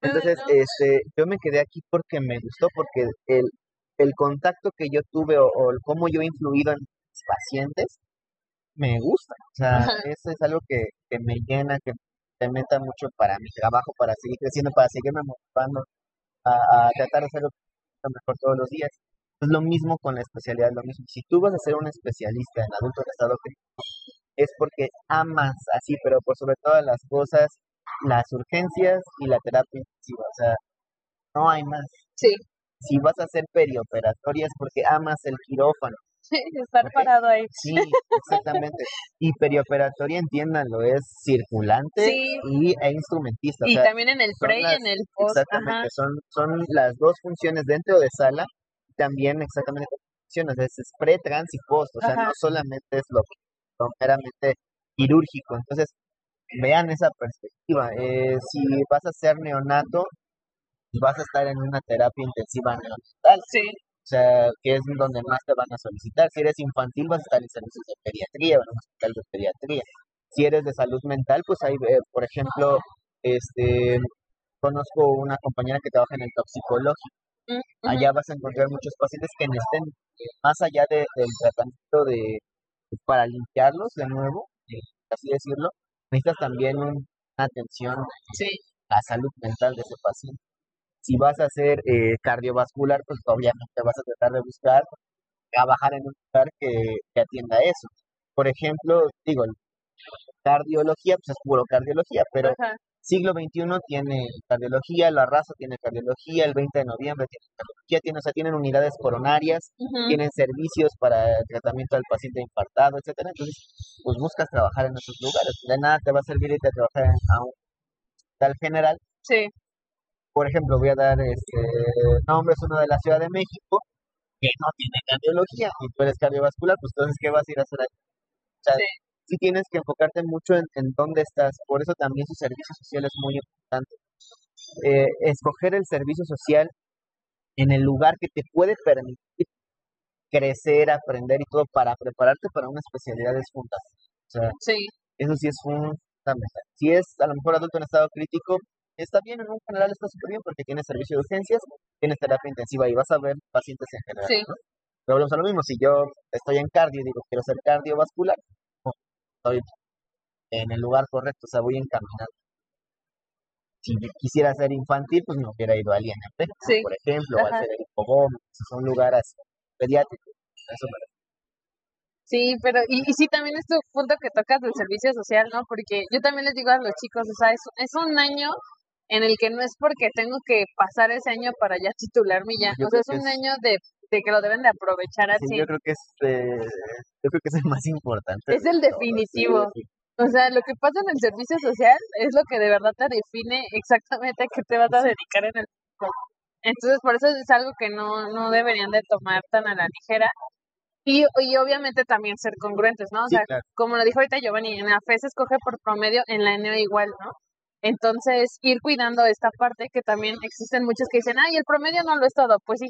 Entonces, este, yo me quedé aquí porque me gustó, porque el, el contacto que yo tuve o, o el cómo yo he influido en mis pacientes me gusta. O sea, Ajá. eso es algo que, que me llena, que me meta mucho para mi trabajo, para seguir creciendo, para seguirme motivando a, a tratar de hacerlo mejor todos los días. Es lo mismo con la especialidad, lo mismo. Si tú vas a ser un especialista en adulto en estado crítico, es porque amas así, pero por sobre todas las cosas, las urgencias y la terapia intensiva. O sea, no hay más. sí, Si vas a hacer perioperatoria es porque amas el quirófano. estar Ok. parado ahí. Sí, exactamente. Y perioperatoria, entiéndanlo, es circulante Sí. y, e instrumentista. O Y sea, también en el pre y las- en el post. Ajá. Exactamente, son, son las dos funciones dentro de sala, también exactamente como es pre, trans y post, o sea, Ajá. no solamente es lo, lo meramente quirúrgico, entonces vean esa perspectiva, eh, si vas a ser neonato, vas a estar en una terapia intensiva neonatal, Sí, o sea, que es donde más te van a solicitar, si eres infantil vas a estar en servicios de pediatría en un hospital de pediatría, si eres de salud mental, pues hay, eh, por ejemplo, este, conozco una compañera que trabaja en el toxicológico, allá vas a encontrar muchos pacientes que necesiten, más allá de- del tratamiento de, para limpiarlos de nuevo, eh, así decirlo, necesitas también un- una atención sí, a la salud mental de ese paciente. Si vas a hacer eh, cardiovascular, pues obviamente vas a tratar de buscar trabajar en un lugar que, que atienda eso. Por ejemplo, digo, cardiología, pues es puro cardiología, pero ajá, siglo XXI tiene cardiología, la raza tiene cardiología, el 20 de noviembre tiene cardiología, tiene, o sea, tienen unidades coronarias, tienen servicios para el tratamiento del paciente infartado, etcétera. Entonces, pues buscas trabajar en esos lugares. De nada te va a servir irte a trabajar en, a un hospital general sí, por ejemplo, voy a dar este nombres, uno de la Ciudad de México, que no tiene cardiología, y tú eres cardiovascular, pues entonces, ¿qué vas a ir a hacer ahí? O sea, Sí. Sí tienes que enfocarte mucho en, en dónde estás, por eso también su servicio social es muy importante. Eh, escoger el servicio social en el lugar que te puede permitir crecer, aprender y todo para prepararte para una especialidad es fundamental. O sea, Sí, eso sí es fundamental. Si es a lo mejor adulto en estado crítico, está bien, en un general está súper bien porque tienes servicio de urgencias, tienes terapia intensiva y vas a ver pacientes en general. Sí. ¿no? Pero volvemos a lo mismo, si yo estoy en cardio y digo quiero ser cardiovascular, estoy en el lugar correcto, o sea, voy encaminado. Si quisiera ser infantil, pues me hubiera ido al INP, ¿no? Sí. por ejemplo, o al son lugares pediátricos. Eso me Sí, pero, y, y sí, también es tu punto que tocas del servicio social, ¿no? Porque yo también les digo a los chicos, o sea, es, es un año en el que no es porque tengo que pasar ese año para ya titularme ya. Yo o sea, es un es- año de, de que lo deben de aprovechar Sí, así. yo creo que es, eh, yo creo que es el más importante. Es el definitivo. sí, sí. O sea, lo que pasa en el servicio social es lo que de verdad te define exactamente a qué te vas a dedicar en el futuro. Entonces, por eso es algo que no, no deberían de tomar tan a la ligera. Y, y obviamente también ser congruentes, ¿no? O Sí, sea, claro. como lo dijo ahorita Giovanni, en la FE se escoge por promedio, en la NO igual, ¿no? Entonces, ir cuidando esta parte que también existen muchos que dicen, ay, el promedio no lo es todo. Pues sí,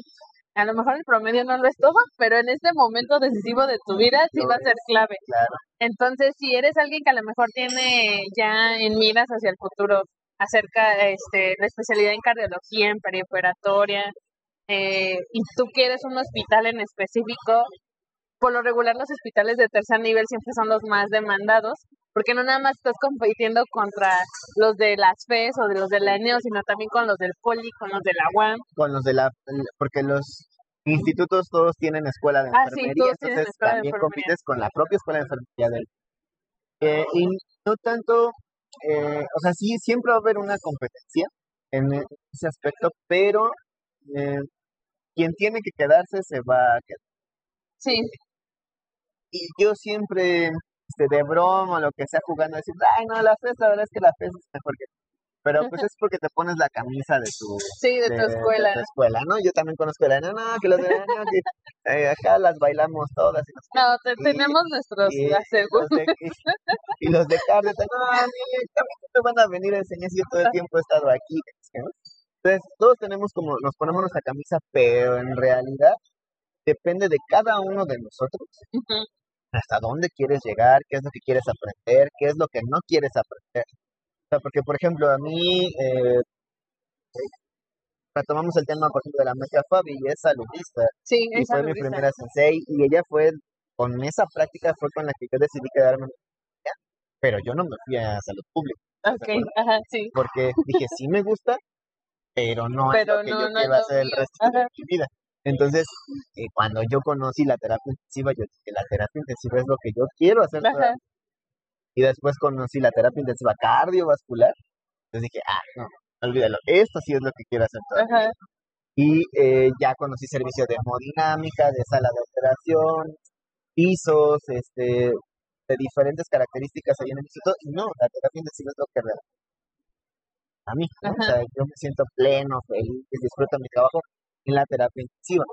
a lo mejor el promedio no lo es todo, pero en este momento decisivo de tu vida sí va a ser clave. Claro. Entonces, si eres alguien que a lo mejor tiene ya en miras hacia el futuro acerca este, la especialidad en cardiología, en perioperatoria, eh, y tú quieres un hospital en específico, por lo regular los hospitales de tercer nivel siempre son los más demandados, porque no nada más estás compitiendo contra los de las FES o de los de la ENEO, sino también con los del POLI, con los de la UAM. Con los de la, porque los institutos todos tienen escuela de Ah, sí, enfermería, tienen entonces escuela también enfermería. compites con la propia escuela de enfermería del eh, y no tanto, eh, o sea, sí, siempre va a haber una competencia en ese aspecto, pero eh, quien tiene que quedarse se va a quedar. Sí, Y yo siempre, este, de broma o lo que sea, jugando, decir, ay, no, la FES, la verdad es que la FES es mejor que... Pero pues es porque te pones la camisa de tu, sí, de tu escuela. tu escuela, ¿no? Yo también conozco la no, no, que los de no, que eh, acá las bailamos todas. Y, no te- Y- tenemos nuestros y, los de, y, y los de carne, no, a mí, me van a venir a enseñar si yo todo el tiempo he estado aquí. ¿no? Entonces, todos tenemos como, nos ponemos nuestra camisa, pero en realidad depende de cada uno de nosotros Ujú. Hasta dónde quieres llegar, qué es lo que quieres aprender, qué es lo que no quieres aprender. O sea, porque, por ejemplo, a mí, eh, retomamos el tema, por ejemplo, de la maestra Fabi, y es saludista, Sí, y fue mi primera sensei, y ella fue, con esa práctica fue con la que yo decidí quedarme en pero yo no me fui a salud pública, Ok, ajá, sí. porque dije, sí me gusta, pero no Pero es lo que no- yo no quiero hacer el resto de Ajá. mi vida. Entonces, eh, cuando yo conocí la terapia intensiva, yo dije, la terapia intensiva es lo que yo quiero hacer Ajá. y después conocí la terapia intensiva cardiovascular. Entonces dije, ah, no, olvídalo, esto sí es lo que quiero hacer Ajá. Y eh, ya conocí servicios de hemodinámica, de sala de operación, pisos, este, de diferentes características ahí en el instituto. Y no, la terapia intensiva es lo que realmente a mí, ¿no? O sea, yo me siento pleno, feliz, disfruto mi trabajo en la terapia intensiva.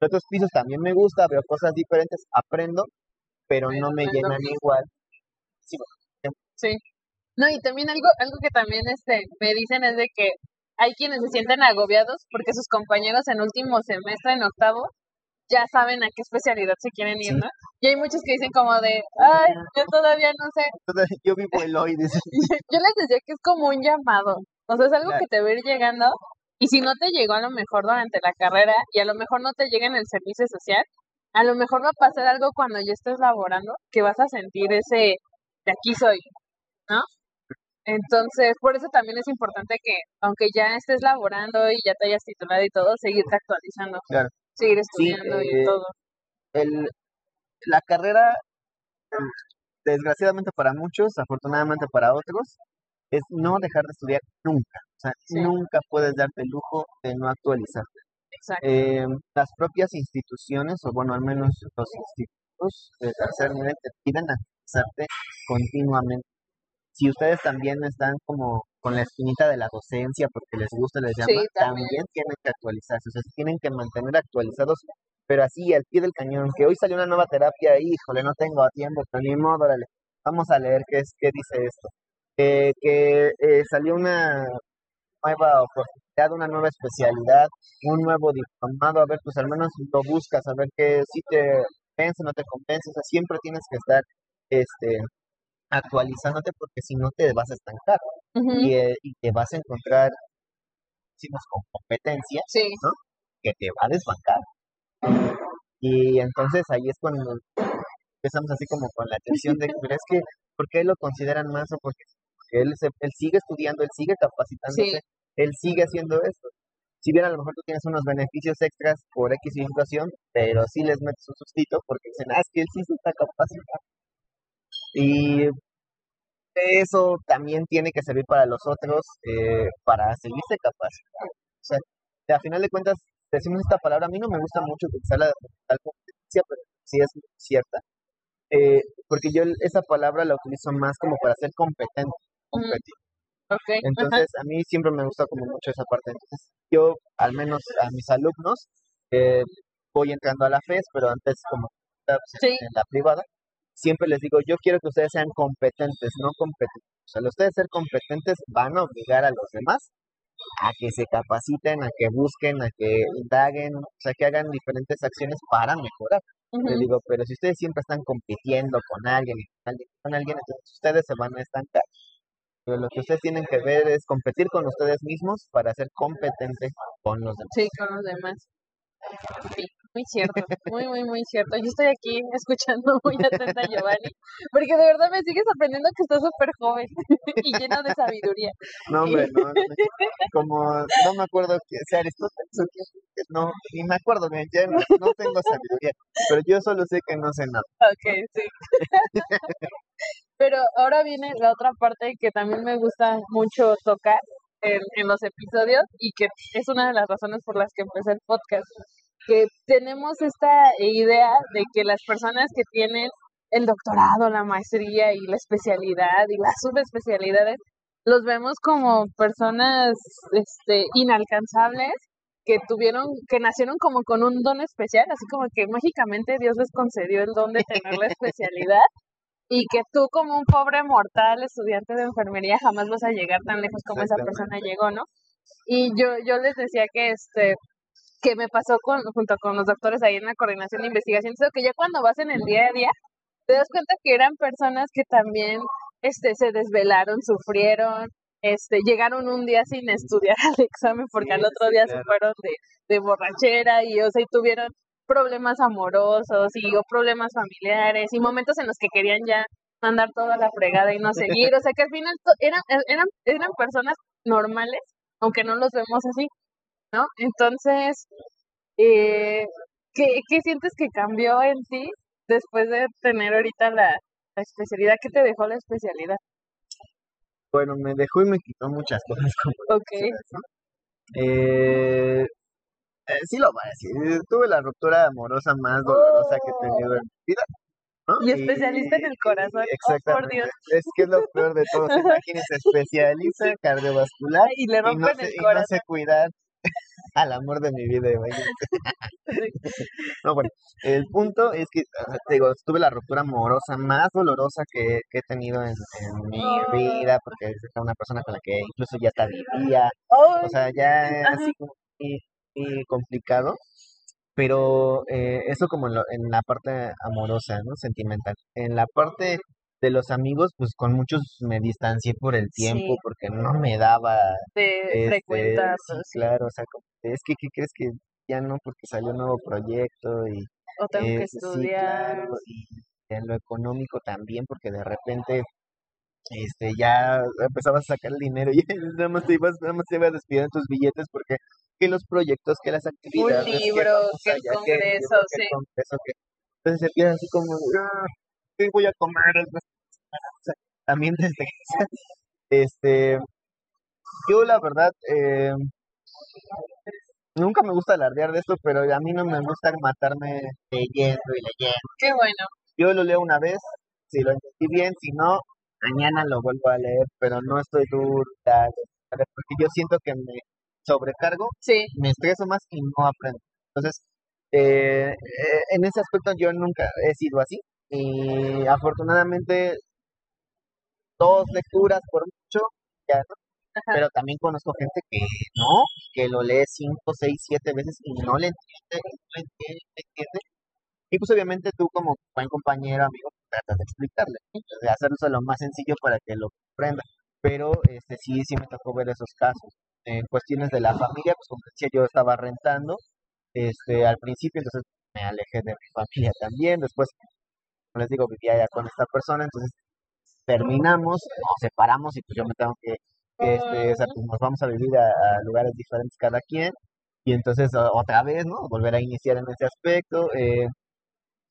Los otros pisos también me gusta, veo cosas diferentes, aprendo, pero no me llenan igual. Sí, Sí. No, y también algo, algo que también este, me dicen es de que hay quienes se sienten agobiados porque sus compañeros en último semestre, en octavo, ya saben a qué especialidad se quieren ir, Sí. ¿no? Y hay muchos que dicen como de, ay, yo todavía no sé. Yo vivo el hoy, dice. Yo les decía que es como un llamado. O sea, es algo Claro. que te va a ir llegando. Y si no te llegó a lo mejor durante la carrera y a lo mejor no te llega en el servicio social, a lo mejor va a pasar algo cuando ya estés laborando que vas a sentir ese de aquí soy, ¿no? Entonces, por eso también es importante que, aunque ya estés laborando y ya te hayas titulado y todo, seguirte actualizando, Claro. seguir Sí, estudiando eh, y todo. El, la carrera, desgraciadamente para muchos, afortunadamente para otros, es no dejar de estudiar nunca. Sea, Sí. nunca puedes darte el lujo de no actualizarte. Exacto. Eh, las propias instituciones, o bueno, al menos los institutos de tercer nivel, te piden actualizarte continuamente. si ustedes también están como con la espinita de la docencia porque les gusta, les llama, Sí, también. también tienen que actualizarse, o sea, se tienen que mantener actualizados, pero así al pie del cañón, que hoy salió una nueva terapia, híjole, no tengo tiempo, pero ni modo, órale, vamos a leer qué es, qué dice esto. Eh, que eh, salió una nueva oportunidad, una nueva especialidad, un nuevo diplomado, a ver, pues al menos lo buscas, a ver qué si te convence, no te convence, o sea, siempre tienes que estar este actualizándote porque si no te vas a estancar y, eh, y te vas a encontrar, decimos, con competencia Sí, que te va a desbancar. Y entonces ahí es cuando empezamos así como con la atención de, pero es que, ¿por qué lo consideran más o porque él, se, él sigue estudiando, él sigue capacitándose, él sigue haciendo esto? Si bien a lo mejor tú tienes unos beneficios extras por X situación, pero sí les metes un sustito porque dicen, ah, es que él sí se está capacitando. Y eso también tiene que servir para los otros, eh, para seguirse capacitando. O sea, a final de cuentas, decimos esta palabra, a mí no me gusta mucho utilizarla tal competencia, pero sí es cierta, eh, porque yo esa palabra la utilizo más como para ser competente, competir. ok. ajá, Entonces, a mí siempre me gusta como mucho esa parte. Entonces, yo, al menos a mis alumnos, eh, voy entrando a la FES, pero antes como pues, Sí. en la privada, siempre les digo, yo quiero que ustedes sean competentes, no competentes. O sea, ustedes ser competentes van a obligar a los demás a que se capaciten, a que busquen, a que indaguen, o sea, que hagan diferentes acciones para mejorar. Les digo, pero si ustedes siempre están compitiendo con alguien con alguien, con alguien, entonces ustedes se van a estancar. Lo que ustedes tienen que ver es competir con ustedes mismos para ser competentes con los demás. Sí, con los demás. Sí, muy cierto, muy, muy, muy cierto. Yo estoy aquí escuchando muy atenta a Giovanni, porque de verdad me sigue sorprendiendo que estás súper joven y lleno de sabiduría. No, hombre, no, como no me acuerdo que sea Aristóteles o no, ni me acuerdo ya no, no tengo sabiduría, pero yo solo sé que no sé nada. Ok, sí. Pero ahora viene la otra parte que también me gusta mucho tocar en, en los episodios y que es una de las razones por las que empecé el podcast, que tenemos esta idea de que las personas que tienen el doctorado, la maestría y la especialidad y las subespecialidades, los vemos como personas este, inalcanzables que tuvieron, que nacieron como con un don especial, así como que mágicamente Dios les concedió el don de tener la especialidad y que tú como un pobre mortal estudiante de enfermería jamás vas a llegar tan lejos como esa persona llegó, ¿no? Y yo, yo les decía que este que me pasó con, junto con los doctores ahí en la coordinación de investigación, eso que ya cuando vas en el día a día, te das cuenta que eran personas que también este, se desvelaron, sufrieron, este, llegaron un día sin estudiar al examen porque Sí, al otro día claro. se fueron de, de borrachera y, o sea, y tuvieron problemas amorosos y o problemas familiares y momentos en los que querían ya mandar toda la fregada y no seguir, o sea que al final eran, eran, eran personas normales, aunque no los vemos así, ¿no? Entonces, eh, ¿qué, ¿qué sientes que cambió en ti después de tener ahorita la, la especialidad? ¿Qué te dejó la especialidad? Bueno, me dejó y me quitó muchas cosas. Ok. Eh, eh, sí lo voy a decir, tuve la ruptura amorosa más dolorosa que he tenido en mi vida. ¿no? Y especialista en el corazón. Oh, por Exactamente. Dios. Es que es lo peor de todo. Imagínense, especialista cardiovascular y le y no, rompen sé, el y no corazón. sé cuidar al amor de mi vida. imagínense. No, bueno, el punto es que, te digo, tuve la ruptura amorosa más dolorosa que, que he tenido en, en mi Oh. vida, porque es una persona con la que incluso ya hasta vivía, Ay, o sea, ya así como muy complicado, pero eh, eso como en, lo- en la parte amorosa, ¿no? Sentimental. En la parte de los amigos, pues con muchos me distancié por el tiempo, Sí. porque no me daba de este, sí, claro, o sea, como, es que, ¿qué crees que ya no? Porque salió un nuevo proyecto y o tengo que eh, sí, estudiar. claro, y en lo económico también, porque de repente este ya empezabas a sacar el dinero y nada más te ibas, nada más te ibas despidiendo tus billetes porque que los proyectos, que las actividades, que libro, que el ya que congreso, libro, que el sí. congreso, que entonces se empieza así como "Ah, ¿qué voy a comer el resto de la semana?". O sea, también desde este yo la verdad eh, nunca me gusta alardear de esto, pero a mí no me gusta matarme leyendo y leyendo. Qué bueno. Yo lo leo una vez, si lo entendí bien, si no, mañana lo vuelvo a leer, pero no estoy dura, porque yo siento que me sobrecargo, Sí, me estreso más y no aprendo. Entonces, eh, eh, en ese aspecto yo nunca he sido así y afortunadamente dos lecturas por mucho, ya, ¿no? Pero también conozco gente que no, que lo lee cinco, seis, siete veces y no le entiende, y no le entiende, no le entiende. Y pues obviamente tú como buen compañero, amigo, tratas de explicarle, de hacerlo lo más sencillo para que lo comprenda. Pero este sí, sí me tocó ver esos casos. En cuestiones de la familia, pues como decía, yo estaba rentando este al principio, entonces me alejé de mi familia también. Después, como les digo, vivía ya con esta persona, entonces terminamos, nos separamos y pues yo me tengo que, que, este, o sea, pues nos vamos a vivir a, a lugares diferentes cada quien. Y entonces otra vez, ¿no? Volver a iniciar en ese aspecto. eh,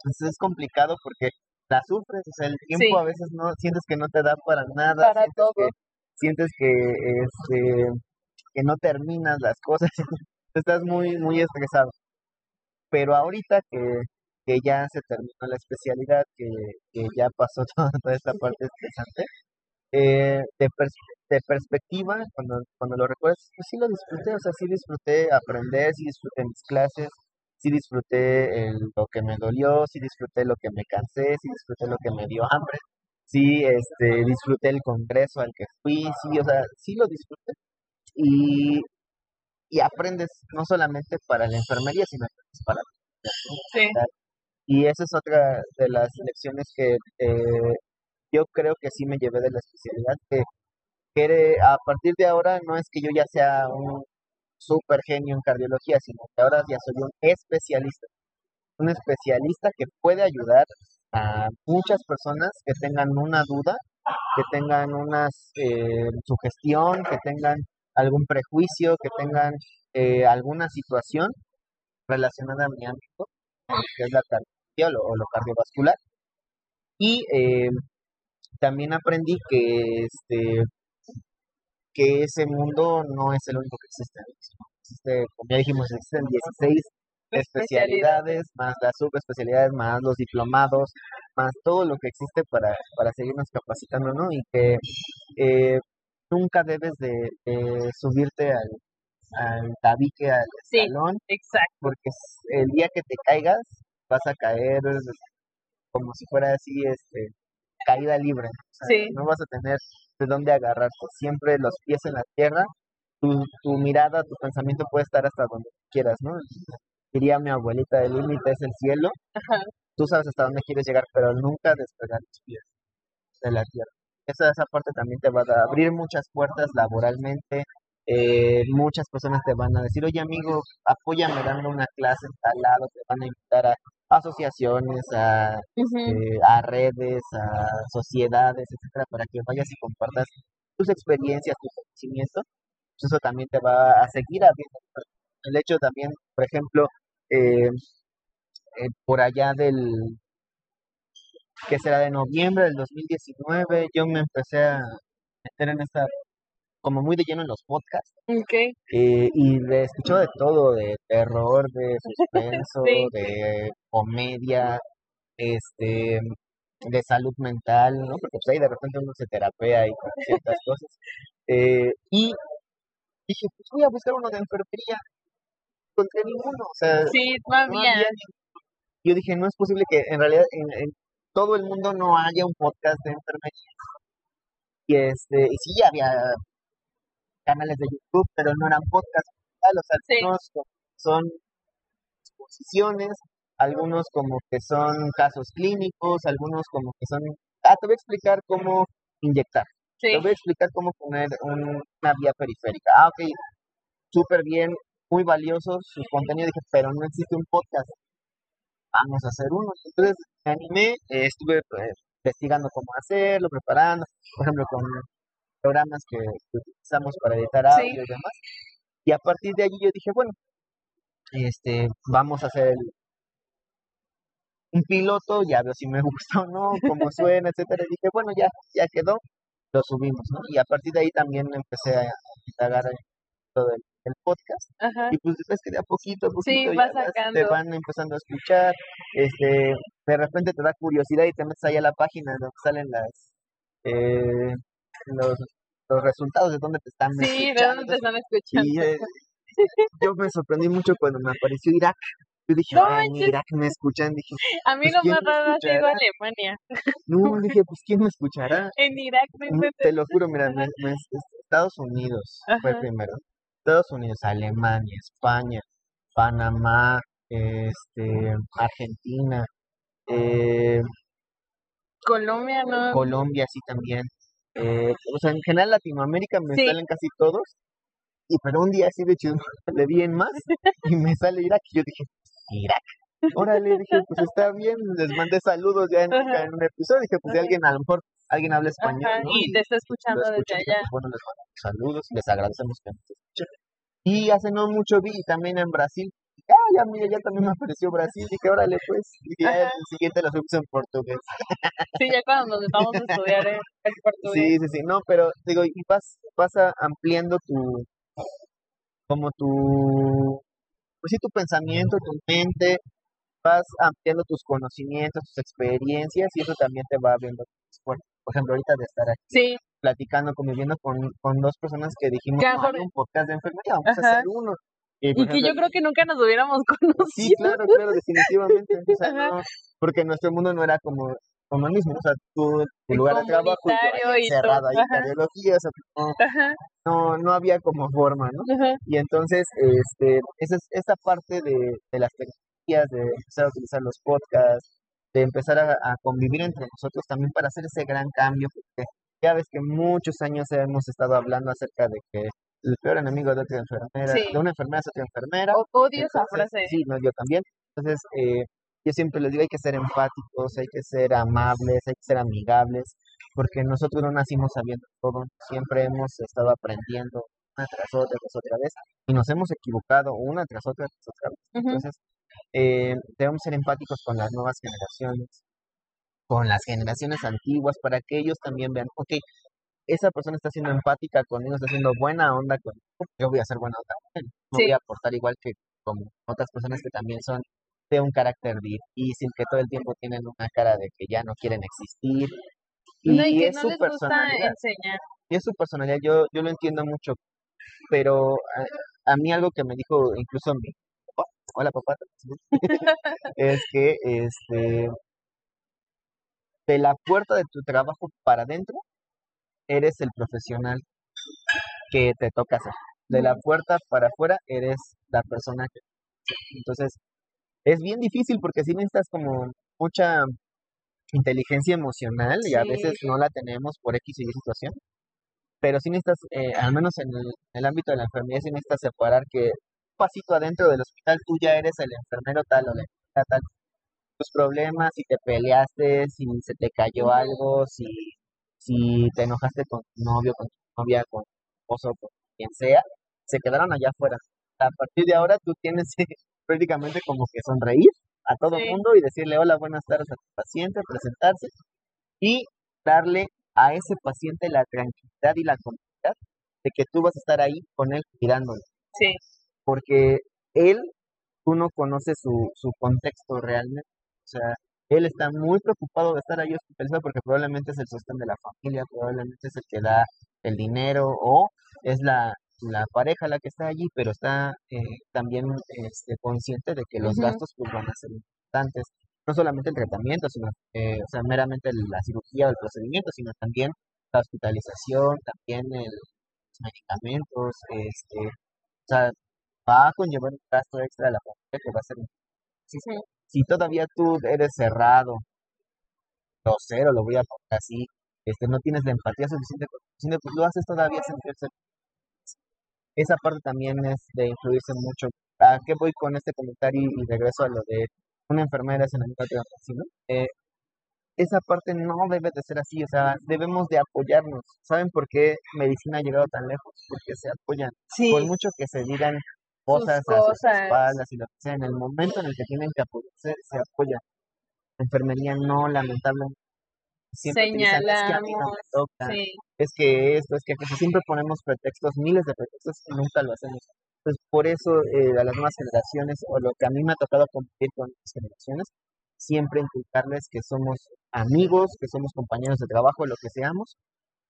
entonces es complicado porque la sufres, o sea, el tiempo Sí. a veces no, sientes que no te da para nada, Para sientes todo. que, sientes que, este, que no terminas las cosas, estás muy, muy estresado. Pero ahorita que, que ya se terminó la especialidad, que, que ya pasó toda, toda esta parte estresante, eh, de, pers- de perspectiva, cuando, cuando lo recuerdas, pues sí lo disfruté, o sea, sí disfruté aprender, sí disfruté mis clases, sí disfruté el- lo que me dolió, sí disfruté lo que me cansé, sí disfruté lo que me dio hambre, sí este, disfruté el congreso al que fui, sí, o sea, sí lo disfruté. Y, y aprendes no solamente para la enfermería, sino para la Sí. Y esa es otra de las lecciones que eh, yo creo que sí me llevé de la especialidad, que, que a partir de ahora no es que yo ya sea un super genio en cardiología, sino que ahora ya soy un especialista, un especialista que puede ayudar a muchas personas que tengan una duda, que tengan una eh, sugestión, que tengan algún prejuicio, que tengan eh, alguna situación relacionada a mi ámbito, que es la cardiología o lo, cardiovascular. Y eh, también aprendí que este que ese mundo no es el único que existe. Existe, como ya dijimos, existen 16 especialidades, más las subespecialidades, más los diplomados, más todo lo que existe para, para seguirnos capacitando, ¿no? Y que eh, nunca debes de, de subirte al, al tabique, al Sí. escalón, Exacto. porque el día que te caigas vas a caer como si fuera así, este, caída libre. O sea, Sí. No vas a tener de dónde agarrarte. Siempre los pies en la tierra. Tu, tu mirada, tu pensamiento puede estar hasta donde quieras, ¿no? Diría mi abuelita, el límite es el cielo. Ajá. Tú sabes hasta dónde quieres llegar, pero nunca despegar tus pies de la tierra. Esa, esa parte también te va a abrir muchas puertas laboralmente. eh, muchas personas te van a decir, oye amigo, apóyame dando una clase en tal lado, te van a invitar a asociaciones, a eh, a redes, a sociedades, etcétera, para que vayas y compartas tus experiencias, tu conocimiento. Pues eso también te va a seguir abriendo. El hecho también, por ejemplo, eh, eh, por allá del, que será de noviembre del 2019, yo me empecé a meter en esta, como muy de lleno en los podcasts. Ok. Eh, y le escucho de todo, de terror, de suspenso, Sí. de comedia, este, de salud mental, ¿no? Porque pues ahí de repente uno se terapea y con ciertas cosas. Eh, y dije, pues voy a buscar uno de enfermería. Encontré ninguno, o sea, Sí, no había. Yo dije, no es posible que en realidad en, en todo el mundo no haya un podcast de enfermería. Y este, y sí había canales de YouTube, pero no eran podcasts, o sea, Sí. algunos como son exposiciones, algunos como que son casos clínicos, algunos como que son, ah, te voy a explicar cómo inyectar, Sí. te voy a explicar cómo poner un- una vía periférica. Ah, ok, súper bien, muy valioso su contenido, dije, pero no existe un podcast, vamos a hacer uno. Entonces me animé, eh, estuve pues, investigando cómo hacerlo, preparando, por ejemplo, con programas que, que utilizamos para editar Sí. audio y demás. Y a partir de allí yo dije, bueno, este, vamos a hacer un piloto, ya veo si me gusta o no, cómo suena, etcétera. Y dije, bueno, ya, ya quedó, lo subimos, ¿no? Y a partir de ahí también empecé a indagar todo el, el podcast. Ajá. Y pues ves que de a poquito a Sí, poquito ya vas te van empezando a escuchar, este, de repente te da curiosidad y te metes ahí a la página donde salen las, eh, los, los resultados de dónde te están Sí, ¿de escuchando. dónde te están escuchando? Y eh, yo me sorprendí mucho cuando me apareció Irak. Yo dije, No "Ay. Irak me escuchan. Dije, A mí pues, ¿quién más me raro ha sido? Alemania. no, dije, pues ¿quién me escuchará? En Irak, Mm, dice, Te lo juro, mira, me- me- Estados Unidos fue Ajá. primero. Estados Unidos, Alemania, España, Panamá, este, Argentina, eh, Colombia, ¿no? Colombia, sí también. Eh, o sea, en general Latinoamérica me Sí. salen casi todos. Y pero un día así de chido le di en más y me sale Irak. Y yo dije, Irak. Órale, dije, pues está bien. Les mandé saludos ya en, en un episodio. Dije, pues de alguien, a lo mejor alguien habla español. Ajá, ¿no? y te está escuchando desde allá. pues, bueno, les mandamos saludos y les agradecemos que nos escuchen. Y hace no mucho vi también en Brasil. Ah, ya, mira, ya también me apareció Brasil. Dije, órale, pues. Dije, ya el siguiente lo subimos en portugués. Sí, ya cuando nos vamos a estudiar el, el portugués. Sí, sí, sí, no, pero digo, y vas, vas ampliando tu, como tu, pues sí, tu pensamiento, tu mente, vas ampliando tus conocimientos, tus experiencias, y eso también te va abriendo tus puertas. Por ejemplo, ahorita de estar aquí Sí, platicando, conviviendo con, con dos personas que dijimos, Que "No, un podcast de enfermería, vamos a hacer uno. Y, que yo creo que nunca nos hubiéramos Sí, conocido. claro, claro, definitivamente. o sea, no, porque nuestro mundo no era como, como el mismo. O sea, tú, tu lugar de trabajo, y comunitario ahí cardiología, o sea, no, no, no había como forma, ¿no? ajá. Y entonces, este, esa, es- esa parte de, de las tecnologías, de empezar a utilizar los podcasts, de empezar a, a convivir entre nosotros también para hacer ese gran cambio, porque ya ves que muchos años hemos estado hablando acerca de que el peor enemigo de otra enfermera, Sí. de una enfermera es otra enfermera. O- Odio esa frase. Sí, no, yo también. Entonces, eh, yo siempre les digo, hay que ser empáticos, hay que ser amables, hay que ser amigables, porque nosotros no nacimos sabiendo todo, siempre hemos estado aprendiendo una tras otra, tras otra vez, y nos hemos equivocado una tras otra, tras otra vez. Entonces, eh, debemos ser empáticos con las nuevas generaciones, con las generaciones antiguas, para que ellos también vean, ok, esa persona está siendo empática conmigo, está siendo buena onda conmigo, yo voy a ser buena onda con él. No Sí. voy a aportar igual que como otras personas que también son de un carácter difícil, que todo el tiempo tienen una cara de que ya no quieren existir. Y, No, y que es no su les gusta personalidad, enseñar. y es su personalidad, yo, yo lo entiendo mucho, pero a, a mí algo que me dijo incluso mi hola papá, es que este de la puerta de tu trabajo para adentro eres el profesional que te toca hacer. De la puerta para afuera eres la persona que entonces es bien difícil porque si necesitas como mucha inteligencia emocional y a veces no la tenemos por X y Y situación. Pero sí necesitas, eh, al menos en el, en el ámbito de la enfermería, sí necesitas separar que pasito adentro del hospital tú ya eres el enfermero tal o la enfermera tal. Tus problemas, si te peleaste, si se te cayó algo, si, si te enojaste con tu novio, con tu novia, con tu esposo, con quien sea, se quedaron allá afuera. A partir de ahora tú tienes que prácticamente como que sonreír a todo el Sí. mundo y decirle hola, buenas tardes a tu paciente, presentarse y darle a ese paciente la tranquilidad y la confianza de que tú vas a estar ahí con él cuidándolo, Sí, porque él, tú no conoces su, su contexto realmente, o sea, él está muy preocupado de estar ahí hospitalizado porque probablemente es el sostén de la familia, probablemente es el que da el dinero o es la, la pareja la que está allí, pero está eh, también este, consciente de que los gastos pues van a ser importantes, no solamente el tratamiento, sino, eh, o sea, meramente la cirugía o el procedimiento, sino también la hospitalización, también el, los medicamentos, este, o sea, va a conllevar un gasto extra a la familia que va a ser si, Sí. si todavía tú eres cerrado, grosero, lo voy a poner así, este, no tienes la empatía suficiente paciente, pues lo haces todavía sentirse. Esa parte también es de influirse mucho. ¿A qué voy con este comentario y regreso a lo de una enfermera es de otra, ¿sí, no? Eh, esa parte no debe de ser así, o sea, debemos de apoyarnos. ¿Saben por qué medicina ha llegado tan lejos? Porque se apoyan. sí. Por mucho que se digan cosas a sus cosas. espaldas y lo que sea, en el momento en el que tienen que apoyarse, se apoyan. Enfermería no, lamentablemente. Siempre utilizan, es que a mí no me toca, Sí, es que esto, es que aquello". siempre ponemos pretextos, miles de pretextos y nunca lo hacemos. Entonces, por eso eh, a las nuevas generaciones, o lo que a mí me ha tocado compartir con las generaciones, siempre inculcarles que somos amigos, que somos compañeros de trabajo, lo que seamos,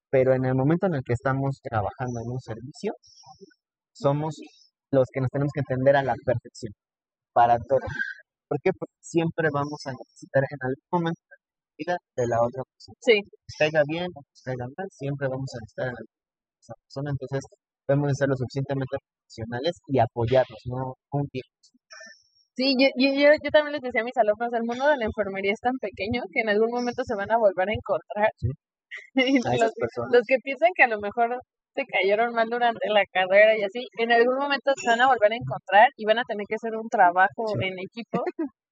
pero en el momento en el que estamos trabajando en un servicio, somos los que nos tenemos que entender a la perfección para todo. ¿Por qué? Porque siempre vamos a necesitar en algún momento de la vida de la otra persona. Sí, Nos caiga bien o nos caiga mal, siempre vamos a necesitar la esa persona. Entonces, debemos de ser lo suficientemente profesionales y apoyarnos, no hundirnos. sí, yo, yo, yo, también les decía a mis alumnos, el mundo de la enfermería es tan pequeño que en algún momento se van a volver a encontrar. Sí. Los, personas. los que piensan que a lo mejor se cayeron mal durante la carrera y así, en algún momento se van a volver a encontrar y van a tener que hacer un trabajo Sí. en equipo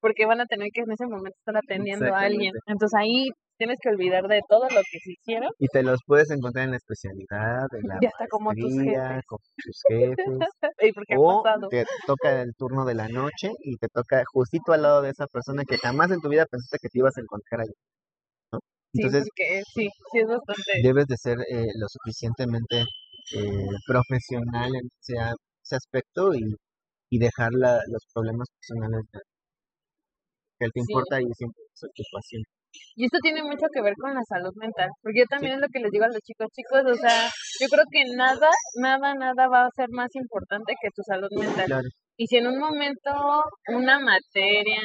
porque van a tener que en ese momento estar atendiendo a alguien. Entonces ahí tienes que olvidar de todo lo que se hicieron Y te los puedes encontrar en la especialidad, en la y hasta como tus jefes. con tus jefes. Y porque ha O te toca el turno de la noche y te toca justito al lado de esa persona que jamás en tu vida pensaste que te ibas a encontrar ahí. Entonces, porque sí, sí es bastante. debes de ser eh, lo suficientemente eh, profesional en ese, aspecto y, y dejar la- los problemas personales de- que te Sí. importa y siempre es ocupación. Y esto tiene mucho que ver con la salud mental, porque yo también es lo que les digo a los chicos, chicos, o sea, yo creo que nada, nada, nada va a ser más importante que tu salud mental. Claro, Y si en un momento una materia,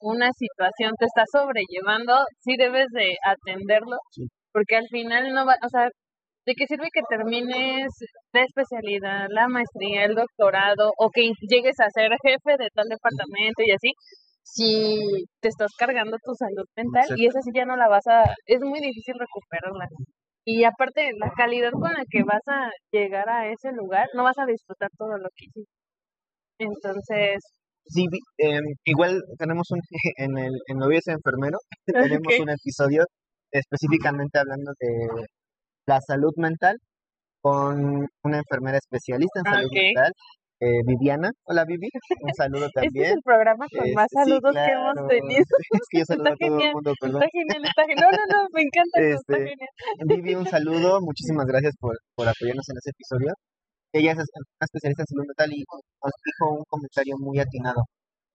una situación te está sobrellevando, sí debes de atenderlo, Sí. porque al final no va, o sea, ¿de qué sirve que termines la especialidad, la maestría, el doctorado, o que llegues a ser jefe de tal departamento y así, si te estás cargando tu salud mental y esa sí ya no la vas a, es muy difícil recuperarla. Y aparte, la calidad con la que vas a llegar a ese lugar, no vas a disfrutar todo lo que hiciste. Entonces, Sí, em, igual tenemos un, en el en OBS Enfermero, tenemos Ok. un episodio específicamente hablando de la salud mental con una enfermera especialista en Ah, salud ok. mental, eh, Viviana. Hola Vivi, un saludo este es también. el programa con más Este, sí, saludos que hemos claro. tenido. Es que yo saludo Está a todo el genial, mundo, perdón. Está genial, está genial. No, no, no, me encanta eso, está Este, genial. Vivi, un saludo, muchísimas gracias por, por apoyarnos en ese episodio. Ella es una especialista en salud mental y nos dijo un comentario muy atinado.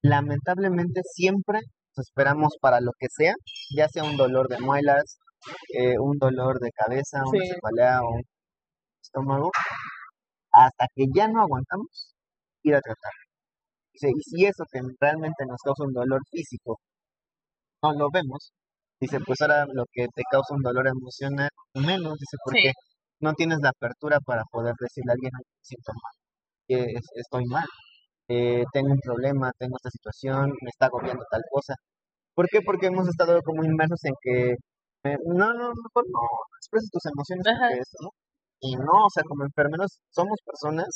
Lamentablemente siempre nos esperamos para lo que sea, ya sea un dolor de muelas, eh, un dolor de cabeza, una Sí. cefalea o un estómago, hasta que ya no aguantamos ir a tratar. Dice, y si eso que realmente nos causa un dolor físico no lo vemos, dice, pues ahora lo que te causa un dolor emocional menos, dice, porque no tienes la apertura para poder decirle a alguien, "Oye, me siento mal, que es- estoy mal, eh, tengo un problema, tengo esta situación, me está agobiando tal cosa. ¿Por qué? Porque hemos estado como inmersos en que, eh, no, no, mejor no expreses tus emociones porque esto, ¿no? Y no, o sea, como enfermeros somos personas,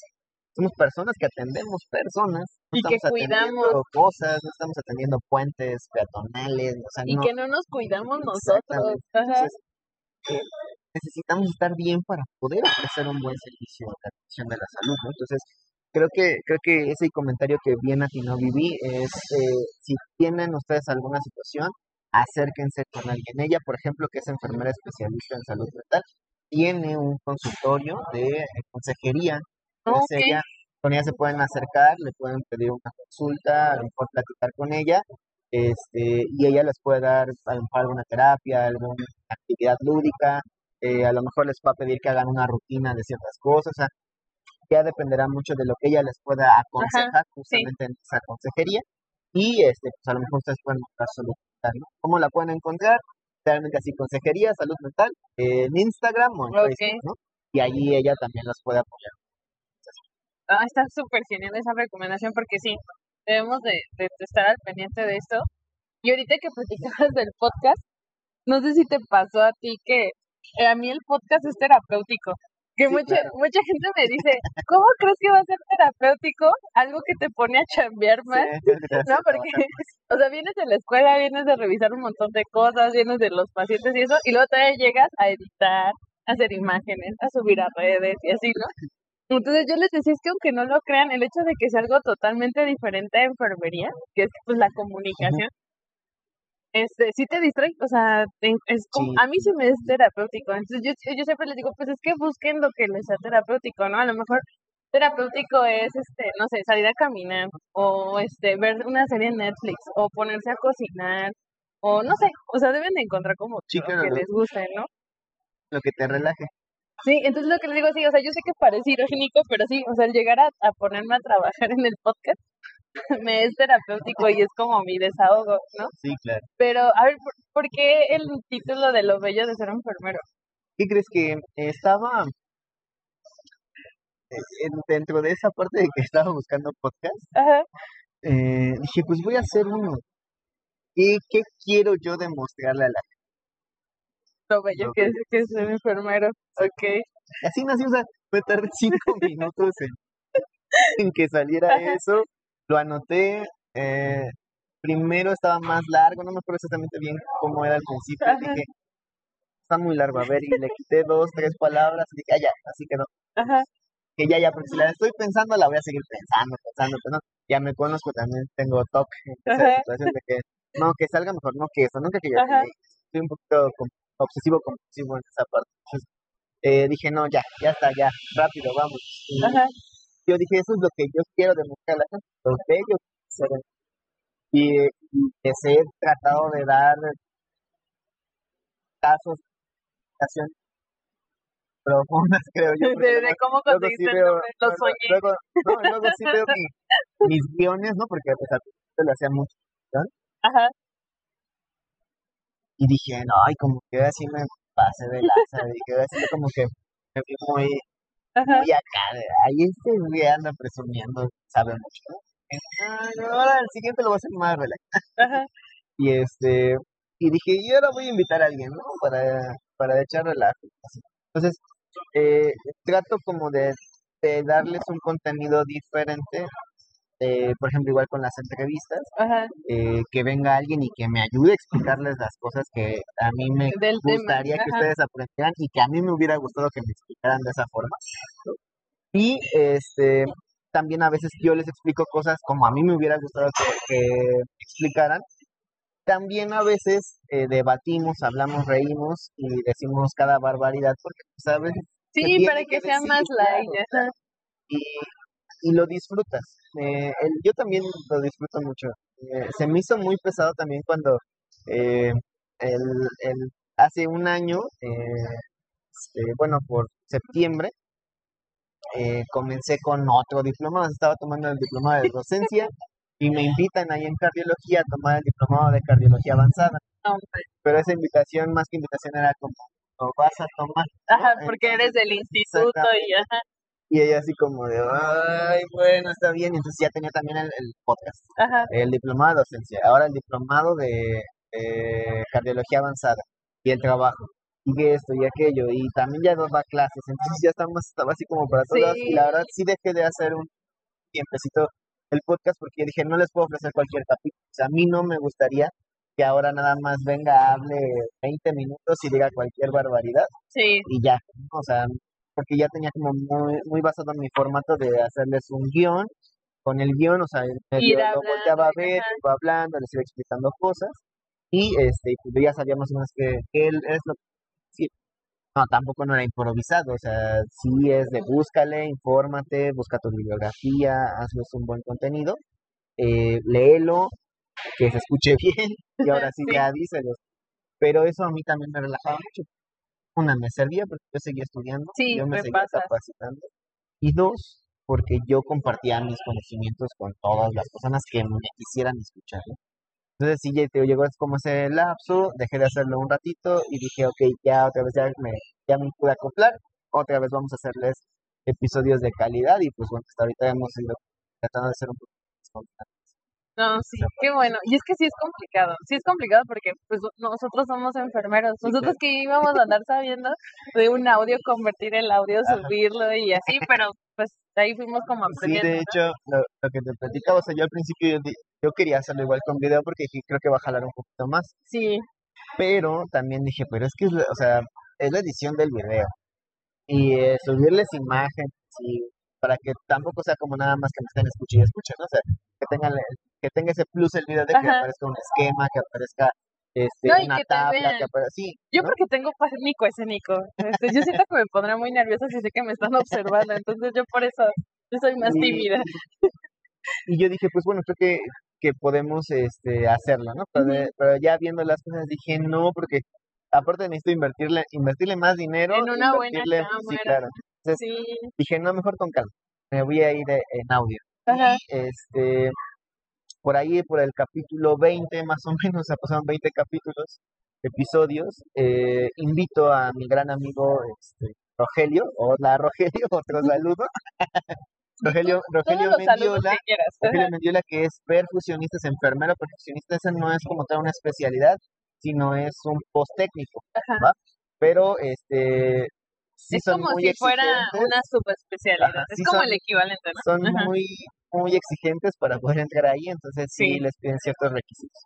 somos personas que atendemos personas, no Y que estamos atendiendo cuidamos. cosas, no estamos atendiendo puentes peatonales, o sea, Y no. que no nos cuidamos nosotros. Entonces, eh, necesitamos estar bien para poder ofrecer un buen servicio de atención de la salud, ¿no? Entonces, creo que, creo que ese comentario que bien atinó Vivi es, eh, si tienen ustedes alguna situación, acérquense con alguien. Ella, por ejemplo, que es enfermera especialista en salud mental, tiene un consultorio de eh, consejería. Entonces, Ok. ella, con ella se pueden acercar, le pueden pedir una consulta, a lo mejor platicar con ella, este, y ella les puede dar a lo mejor alguna terapia, alguna actividad lúdica, eh, a lo mejor les va a pedir que hagan una rutina de ciertas cosas, o sea, ya dependerá mucho de lo que ella les pueda aconsejar justamente en esa consejería, y este, pues a lo mejor ustedes pueden buscar salud mental, ¿no? ¿Cómo la pueden encontrar? Realmente así, consejería, salud mental, en Instagram o en Ok. Facebook, ¿no? Y allí ella también las puede apoyar. Ah, está súper genial esa recomendación porque sí, debemos de, de estar al pendiente de esto. Y ahorita que platicabas del podcast, no sé si te pasó a ti que eh, a mí el podcast es terapéutico. Que Sí, mucha, claro. mucha gente me dice, ¿cómo crees que va a ser terapéutico? Algo que te pone a chambear más. Sí, No, porque, o sea, vienes de la escuela, vienes de revisar un montón de cosas, vienes de los pacientes y eso, y luego todavía llegas a editar, a hacer imágenes, a subir a redes y así, ¿no? Entonces yo les decía, es que aunque no lo crean, el hecho de que sea algo totalmente diferente a enfermería, que es pues la comunicación, este, sí te distrae, o sea, es como, Sí. a mí sí me es terapéutico, entonces yo, yo siempre les digo, pues es que busquen lo que les sea terapéutico, ¿no? A lo mejor terapéutico es, este, no sé, salir a caminar o este, ver una serie en Netflix o ponerse a cocinar o no sé, o sea, deben de encontrar como Sí, lo claro, que ¿no? les guste, ¿no? Lo que te relaje. Sí, entonces lo que les digo, sí, o sea, yo sé que parece irónico, pero sí, o sea, el llegar a, a ponerme a trabajar en el podcast me es terapéutico y es como mi desahogo, ¿no? Sí, claro. Pero, a ver, ¿por, por qué el título de lo bello de ser enfermero? ¿Qué crees que estaba eh, en- dentro de esa parte de que estaba buscando podcast? Ajá, eh, dije, pues voy a hacer uno. ¿Y qué quiero yo demostrarle a la lo bello Lo que es, que es ser enfermero, ok. Así nació, o sea, me tardé cinco minutos en, en que saliera Ajá. eso. Lo anoté. eh, primero estaba más largo, no me acuerdo exactamente bien cómo era al principio. Ajá. Dije, está muy largo, a ver, y le quité dos, tres palabras, y dije, ah, ya, así quedó. Ajá, Que ya, ya, porque si la estoy pensando, la voy a seguir pensando, pensando, pero no. Ya me conozco, también tengo toque en esa situación de que, no, que salga mejor, no que eso, nunca que yo estoy un poquito obsesivo compulsivo en esa parte. Entonces, eh, dije, no, ya, ya está, ya, rápido, vamos. Y ajá, yo dije, eso es lo que yo quiero demostrar a la gente, lo bello que ser en- Y, y que se he tratado de dar casos, profundas, creo yo. de, de cómo luego sí conseguiste el veo, nombre, lo luego, soñé. luego, no, luego sí veo mi- mis guiones, ¿no? Porque pues, al principio lo hacía mucho. Ajá, Y dije, no, ay, como que así me pasé de lanza, dije, así como que me vi muy, ajá, muy acá, ay, este güey anda presumiendo, sabe mucho. Ay, ahora el siguiente lo voy a hacer más relax. Y este, y dije, y ahora voy a invitar a alguien, ¿no? Para, para echar relajo. Entonces, eh, trato como de, de darles un contenido diferente, eh, por ejemplo, igual con las entrevistas, ajá, eh, que venga alguien y que me ayude a explicarles las cosas que a mí me del tema. gustaría que ajá. ustedes aprendieran y que a mí me hubiera gustado que me explicaran de esa forma. Y este también a veces yo les explico cosas como a mí me hubiera gustado que, que explicaran. También a veces eh, debatimos, hablamos, reímos y decimos cada barbaridad porque pues, veces se Sí, para que sea decir, más light. claro, y, y lo disfrutas. Eh, el- yo también lo disfruto mucho. Eh, se me hizo muy pesado también cuando eh, el, el- hace un año, eh, este, bueno, por septiembre, eh, comencé con otro diplomado. Estaba tomando el diplomado de docencia y me invitan ahí en cardiología a tomar el diplomado de cardiología avanzada. Pero esa invitación, más que invitación, era como, "Lo vas a tomar. ¿no? Ajá, porque eres del instituto y ajá, y ella así como de, ay, bueno, está bien. Y entonces ya tenía también el, el podcast, ajá, el diplomado de docencia, ahora el diplomado de, de cardiología avanzada y el trabajo. Y que esto y aquello. Y también ya nos da clases. Entonces ya estamos, estaba así como para todas. Y la verdad sí dejé de hacer un tiempecito el podcast porque dije, no les puedo ofrecer cualquier capítulo. O sea, a mí no me gustaría que ahora nada más venga, hable 20 minutos y diga cualquier barbaridad sí, y ya, o sea, porque ya tenía como muy, muy basado en mi formato de hacerles un guion, con el guion, o sea, medio lo hablando, volteaba a ver, ajá. iba hablando, les iba explicando cosas, y este, y pues ya sabía más o menos que, que él es lo que sí. No, tampoco no era improvisado, o sea, sí es de búscale, infórmate, busca tu bibliografía, hazles un buen contenido, eh, léelo, que se escuche bien, y ahora sí, Sí. ya díselos. Pero eso a mí también me relajaba mucho. Una, me servía porque yo seguía estudiando, Sí, yo me me seguía capacitando. Y dos, porque yo compartía mis conocimientos con todas las personas que me quisieran escuchar. ¿no? Entonces sí, ya te llegó como ese lapso, dejé de hacerlo un ratito y dije, ok, ya otra vez ya me, ya me pude acoplar, otra vez vamos a hacerles episodios de calidad y pues bueno, hasta ahorita hemos ido tratando de ser un poco más. No, sí, qué bueno. Y es que sí es complicado, sí es complicado porque pues nosotros somos enfermeros, Sí, nosotros que íbamos a andar sabiendo de un audio, convertir el audio, subirlo y así, pero pues ahí fuimos como Sí, aprendiendo. de hecho, lo, lo que te platicaba, o sea, yo al principio yo, di- yo quería hacerlo igual con video porque dije, creo que va a jalar un poquito más. Sí, pero también dije, pero es que, o sea, es la edición del video. Y eh, subirles imágenes y para que tampoco sea como nada más que me estén escuchando y escuchen, ¿no? O sea, que tenga, que tenga ese plus el video de que Ajá. aparezca un esquema, que aparezca este, No, una que tabla, que aparezca, sí. yo ¿no? porque tengo pánico escénico, este, yo siento que me pondrá muy nerviosa si sé que me están observando, entonces yo por eso Yo soy más Y- tímida. Y yo dije, pues bueno, creo que, que podemos este, hacerlo, ¿no? Pero, Ujú. pero ya viendo las cosas dije, no, porque aparte necesito invertirle, invertirle más dinero. En una buena Sí, claro. Entonces Sí. dije, no, mejor con calma. Me voy a ir eh, en audio. Ajá. Este, por ahí, por el capítulo 20 más o menos, se pasaron 20 capítulos, episodios, eh, invito a mi gran amigo este, Rogelio, hola Rogelio, otro saludo. Rogelio, Rogelio Mendiola, que. Rogelio Mendiola, que es perfusionista, es enfermero perfusionista, esa no es como tal una especialidad, sino es un post técnico. Pero este sí es son como muy si fuera exigentes, una subespecialidad. Ajá, es sí como son- el equivalente, ¿no? son Ajá. muy, muy exigentes para poder entrar ahí, entonces sí, Sí. les piden ciertos requisitos.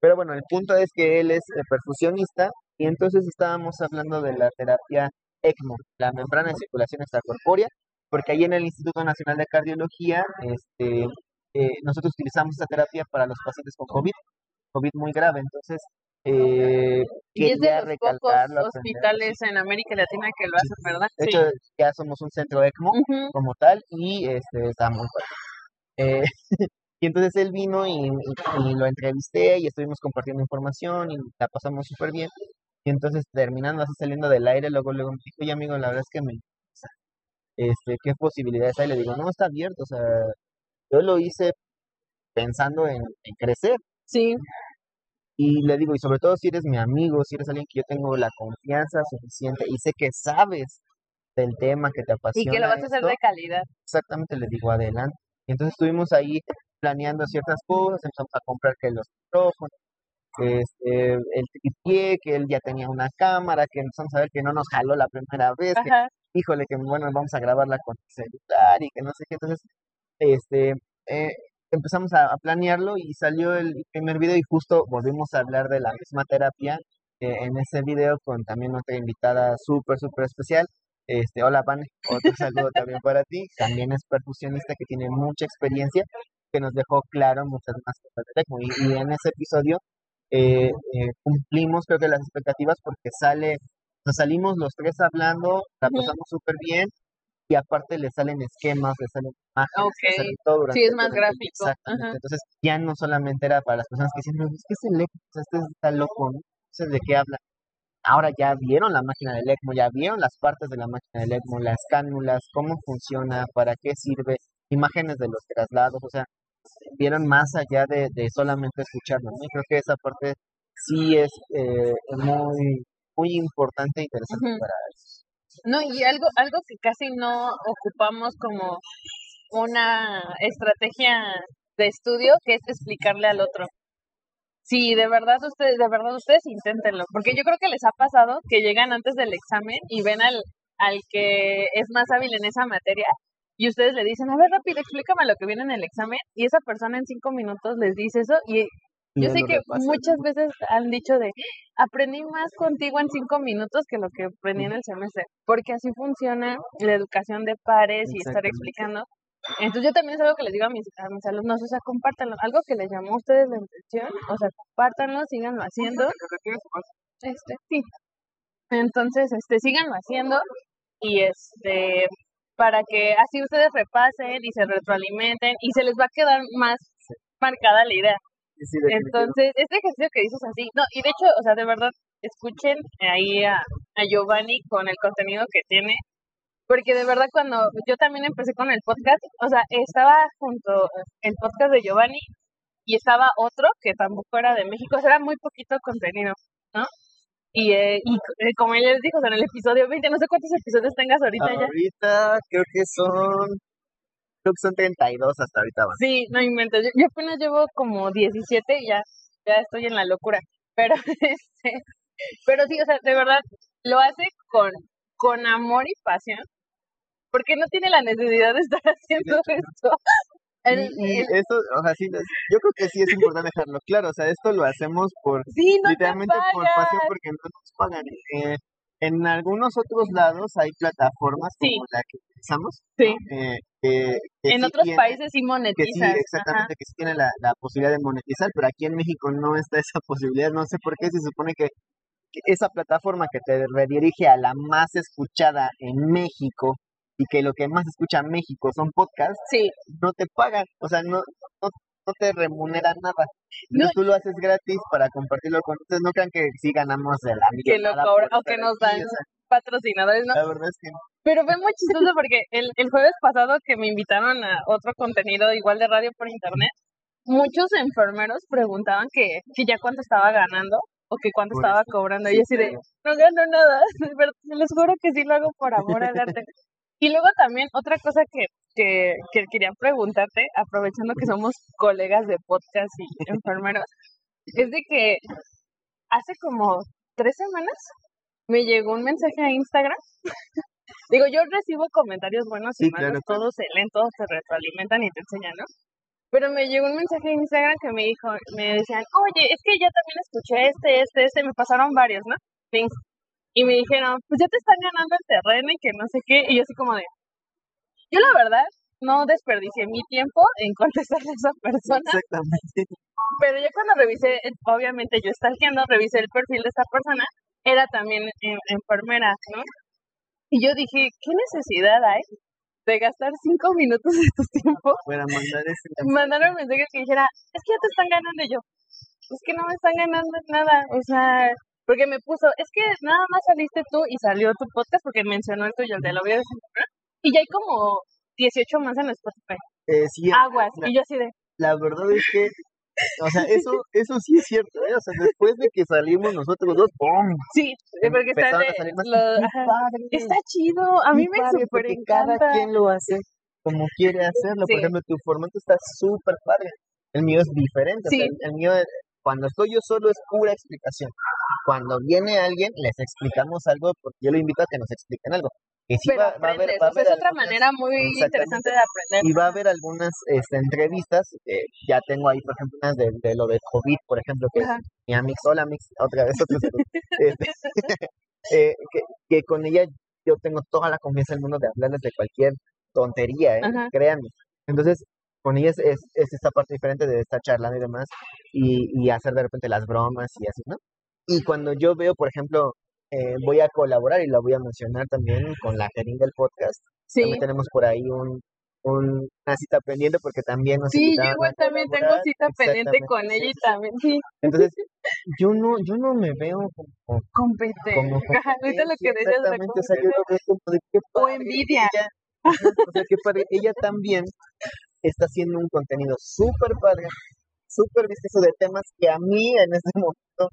Pero bueno, el punto es que él es eh, perfusionista y entonces estábamos hablando de la terapia ECMO, la membrana de circulación extracorpórea, porque ahí en el Instituto Nacional de Cardiología, este, eh, nosotros utilizamos esta terapia para los pacientes con COVID, COVID muy grave, entonces eh, Y es de los pocos recalcarlo, aprender. hospitales en América Latina que lo hacen, ¿verdad? De Sí. hecho, ya somos un centro ECMO, como tal y este está muy. Eh, y entonces él vino y, y- y lo entrevisté y estuvimos compartiendo información y la pasamos súper bien. Y entonces terminando así saliendo del aire, luego luego me dijo, oye amigo, la verdad es que me interesa. este, ¿qué posibilidades hay? Le digo, no, está abierto, o sea, yo lo hice pensando en, en crecer. Sí. Y le digo, y sobre todo si eres mi amigo, si eres alguien que yo tengo la confianza suficiente y sé que sabes del tema que te Y apasiona. que lo vas a hacer de calidad. exactamente le digo adelante. Y entonces estuvimos ahí planeando ciertas cosas, empezamos a comprar que los micrófonos, este, el tripié, que él ya tenía una cámara, que empezamos a ver que no nos jaló la primera vez, que híjole, que bueno, vamos a grabarla con el celular y que no sé qué. Entonces, este, eh, empezamos a, a planearlo y salió el primer video y justo volvimos a hablar de la misma terapia eh, en ese video con también otra invitada súper, súper especial. Este, hola, Vane, otro saludo también para ti. También es perfusionista que tiene mucha experiencia, que nos dejó claro muchas más cosas del ECMO. Y, y en ese episodio eh, eh, cumplimos, creo que las expectativas, porque sale, nos salimos los tres hablando, la pasamos súper bien, y aparte le salen esquemas, le salen imágenes, le Ok. salen todo Sí, es más gráfico. Exactamente. Ajá. Entonces, ya no solamente era para las personas que "Pero, es que es el ECMO, este está loco, ¿no? Entonces, ¿de qué habla? Ahora ya vieron la máquina del ECMO, ya vieron las partes de la máquina del ECMO, las cánulas, cómo funciona, para qué sirve, imágenes de los traslados, o sea, vieron más allá de, de solamente escucharlo, ¿no? Y creo que esa parte sí es eh, muy, muy importante e interesante para No, y algo, algo que casi no ocupamos como una estrategia de estudio, que es explicarle al otro. Sí, de verdad ustedes, de verdad ustedes inténtenlo, porque yo creo que les ha pasado que llegan antes del examen y ven al, al que es más hábil en esa materia y ustedes le dicen, a ver rápido, explícame lo que viene en el examen y esa persona en cinco minutos les dice eso y yo sé que muchas veces han dicho de aprendí más contigo en cinco minutos que lo que aprendí en el semestre, porque así funciona la educación de pares y estar explicando. Entonces yo también es algo que les digo a mis, a mis alumnos, o sea, compártanlo, algo que les llamó a ustedes la atención, o sea, compártanlo, síganlo haciendo. Este, sí. Entonces, este, síganlo haciendo y este, para que así ustedes repasen y se retroalimenten y se les va a quedar más marcada la idea. Sí. Entonces, este ejercicio que dices así, no, y de hecho, o sea, de verdad, escuchen ahí a, a Giovanni con el contenido que tiene, porque de verdad cuando yo también empecé con el podcast, o sea, estaba junto el podcast de Giovanni y estaba otro que tampoco era de México, o sea, era muy poquito contenido, ¿no? Y, eh, y eh, como él les dijo, o sea, en el episodio 20, no sé cuántos episodios tengas ahorita ya. Ahorita creo que son, creo que son 32 hasta ahorita van. Sí, no inventes. Yo, yo apenas llevo como 17 y ya, ya estoy en la locura. Pero, este, pero sí, o sea, de verdad, lo hace con, con amor y pasión. Porque no tiene la necesidad de estar haciendo esto. El- y, y el- eso, o sea, sí, yo creo que sí es importante dejarlo claro, o sea, esto lo hacemos por, sí, no te literalmente por pasión porque no nos pagan. Eh, en algunos otros lados hay plataformas Sí. como la que utilizamos, Sí. eh, En sí otros tiene- países sí que sí, exactamente, que sí tiene la, la posibilidad de monetizar, pero aquí en México no está esa posibilidad, no sé por qué, se supone que que esa plataforma que te redirige a la más escuchada en México y que lo que más escucha México son podcasts, Sí, no te pagan, o sea, no, no, no te remuneran nada. No. Tú lo haces gratis para compartirlo con ustedes, no crean que sí ganamos de la Que lo cobran o que nos dan. patrocinadores, ¿no? la verdad es que no. Pero fue muy chistoso porque el, el jueves pasado que me invitaron a otro contenido igual de radio por internet, muchos enfermeros preguntaban que, que ya cuánto estaba ganando o que cuánto Por estaba eso. cobrando. Sí, y yo así de, no gano nada, pero les juro que sí lo hago por amor al arte. Y luego también otra cosa que, que, que quería preguntarte, aprovechando que somos colegas de podcast y enfermeros, es de que hace como tres semanas me llegó un mensaje a Instagram. Digo, yo recibo comentarios buenos y Sí, malos, claro, todos se leen, todos te retroalimentan y te enseñan, ¿no? Pero me llegó un mensaje en Instagram que me dijo, me decían, oye, es que ya también escuché este, este, este, me pasaron varios, ¿no? Y me dijeron, pues ya te están ganando el terreno y que no sé qué. Y yo así como de, yo la verdad no desperdicié mi tiempo en contestarle a esa persona, Exactamente. pero yo cuando revisé, obviamente yo stalkeando, revisé el perfil de esta persona, era también enfermera, ¿no? Y yo dije, ¿qué necesidad hay de gastar cinco minutos de tu tiempo Para mandar ese mandaron un mensaje que dijera, es que ya te están ganando y yo. Es que no me están ganando nada, o sea, porque me puso, es que nada más saliste tú y salió tu podcast porque mencionó el tuyo, el de la vida de y ya hay como 18 más en Spotify. Eh, sí, Aguas, la, y yo así de, la verdad es que, o sea, eso, eso sí es cierto, ¿eh? O sea, después de que salimos nosotros dos, ¡pum! sí, porque está de, está chido, a mí me súper porque Cada encanta. quien lo hace como quiere hacerlo. Sí. Por ejemplo, tu formato está súper padre. El mío es diferente. o sea, Sí. el, el mío, cuando estoy yo solo, es pura explicación. Cuando viene alguien, les explicamos algo, porque yo lo invito a que nos expliquen algo. Sí Pero va, va a haber, va a o sea, haber es otra algunas- manera muy interesante de aprender. y va a haber algunas este, entrevistas, eh, ya tengo ahí, por ejemplo, unas de, de lo de COVID, por ejemplo, que Ajá. mi Amix, hola Mix, otra vez, otro saludo. Este, eh, que, que con ella yo tengo toda la confianza del mundo de hablarles de cualquier tontería, ¿eh? Créanme. Entonces, con ella es, es, es esta parte diferente de estar charlando y demás, y, y hacer de repente las bromas y así, ¿no? Y cuando yo veo, por ejemplo, eh, voy a colaborar y lo voy a mencionar también con la jeringa del podcast, Sí, también tenemos por ahí un, un- una cita pendiente porque también nos sí, yo igual también tengo cita pendiente con ella y también, sí, Entonces, yo no, yo no me veo como, compete. como Ajá, ahorita lo que competencia, decías de exactamente, o sea, yo lo veo como de qué O envidia. ella- o sea, qué padre, ella también está haciendo un contenido súper padre, súper vistoso de temas que a mí en este momento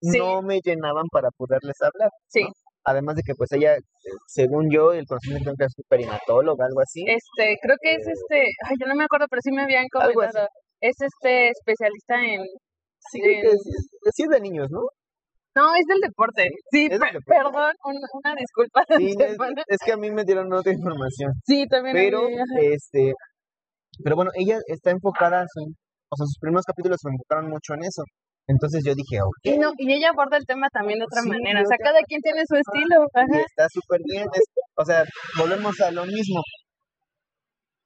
Sí. no me llenaban para poderles hablar. Sí. ¿no? Además de que pues ella, eh, según yo, el conocimiento que es perinatóloga, algo así. Este, creo que es este, ay, yo no me acuerdo, pero sí me habían comentado. Es este especialista en, Sí, que en- es, sí es de niños, ¿no? no, es del deporte. Sí, perdón, un- una disculpa Sí, es, que a mí me dieron otra información. Sí, también. Pero, este, pero bueno, ella está enfocada, su- o sea, sus primeros capítulos se enfocaron mucho en eso. Entonces yo dije, ok, Y, no, y ella aborda el tema también de otra Sí, manera. O sea, cada quien tiene su estilo. y está súper bien. es- o sea, volvemos a lo mismo.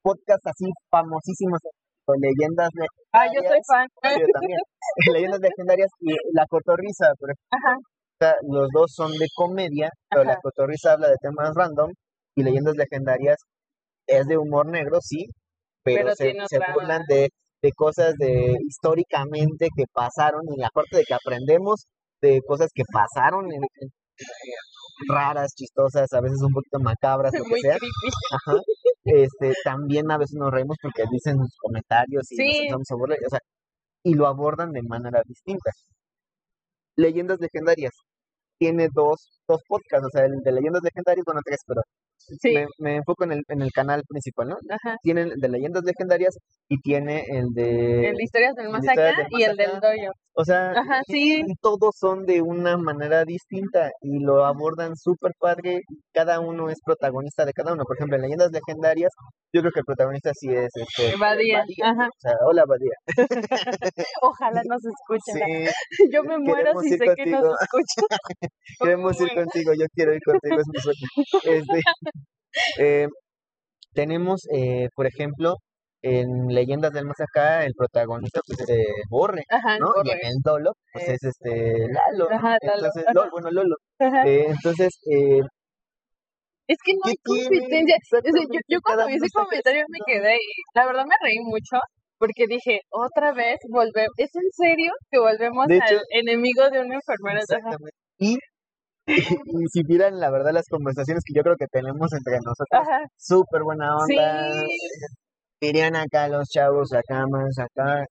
Podcast así famosísimos, con leyendas Ah, yo soy legendarias. fan. Yo también. leyendas legendarias y La Cotorrisa, por ejemplo. Ajá. O sea, los dos son de comedia, pero La Ajá. Cotorrisa habla de temas random y Leyendas Legendarias es de humor negro, sí, pero, Pero se, se burlan de, de cosas de históricamente que pasaron y aparte de que aprendemos de cosas que pasaron en- en- raras, chistosas, a veces un poquito macabras, lo que Muy sea. Ajá. Este, también a veces nos reímos porque dicen sus comentarios y nos Sí. empezamos a burlar, o sea, y lo abordan de manera distinta. Leyendas legendarias tiene dos, dos podcasts, o sea, el de leyendas legendarias, bueno, tres, pero Sí. me, me enfoco en el, en el canal principal, ¿no? Ajá. Tiene el de leyendas legendarias y tiene el de... El de historias del más acá del Más y el del doyo. O sea, Ajá, sí. todos son de una manera distinta y lo abordan súper padre. Cada uno es protagonista de cada uno. Por ejemplo, en Leyendas Legendarias, yo creo que el protagonista sí es este, Badía, ajá. O sea, hola Badía. Ojalá nos escuchen. Sí, Yo me muero queremos si sé que nos escuchan. queremos ir. Contigo. Yo quiero ir contigo. Es mi sueño. Este, eh, tenemos, eh, por ejemplo, en Leyendas del Más Acá, el protagonista pues, es Borre. Ajá, ¿no? Y corre. en el Dolo, pues Eh, es este Lalo. Ajá, Lalo, Entonces, ajá. Lolo, bueno, Lolo. Eh, entonces, eh, Es que no ¿Qué hay competencia. O sea, yo, yo cuando vi ese comentario me quedé y la verdad me reí mucho porque dije, otra vez volvemos. ¿Es en serio que volvemos De al hecho- enemigo de una enfermera? Exactamente. Y, y si vieran la verdad las conversaciones que yo creo que tenemos entre nosotros, súper buena Sí. onda. Dirían acá los chavos, acá más, acá.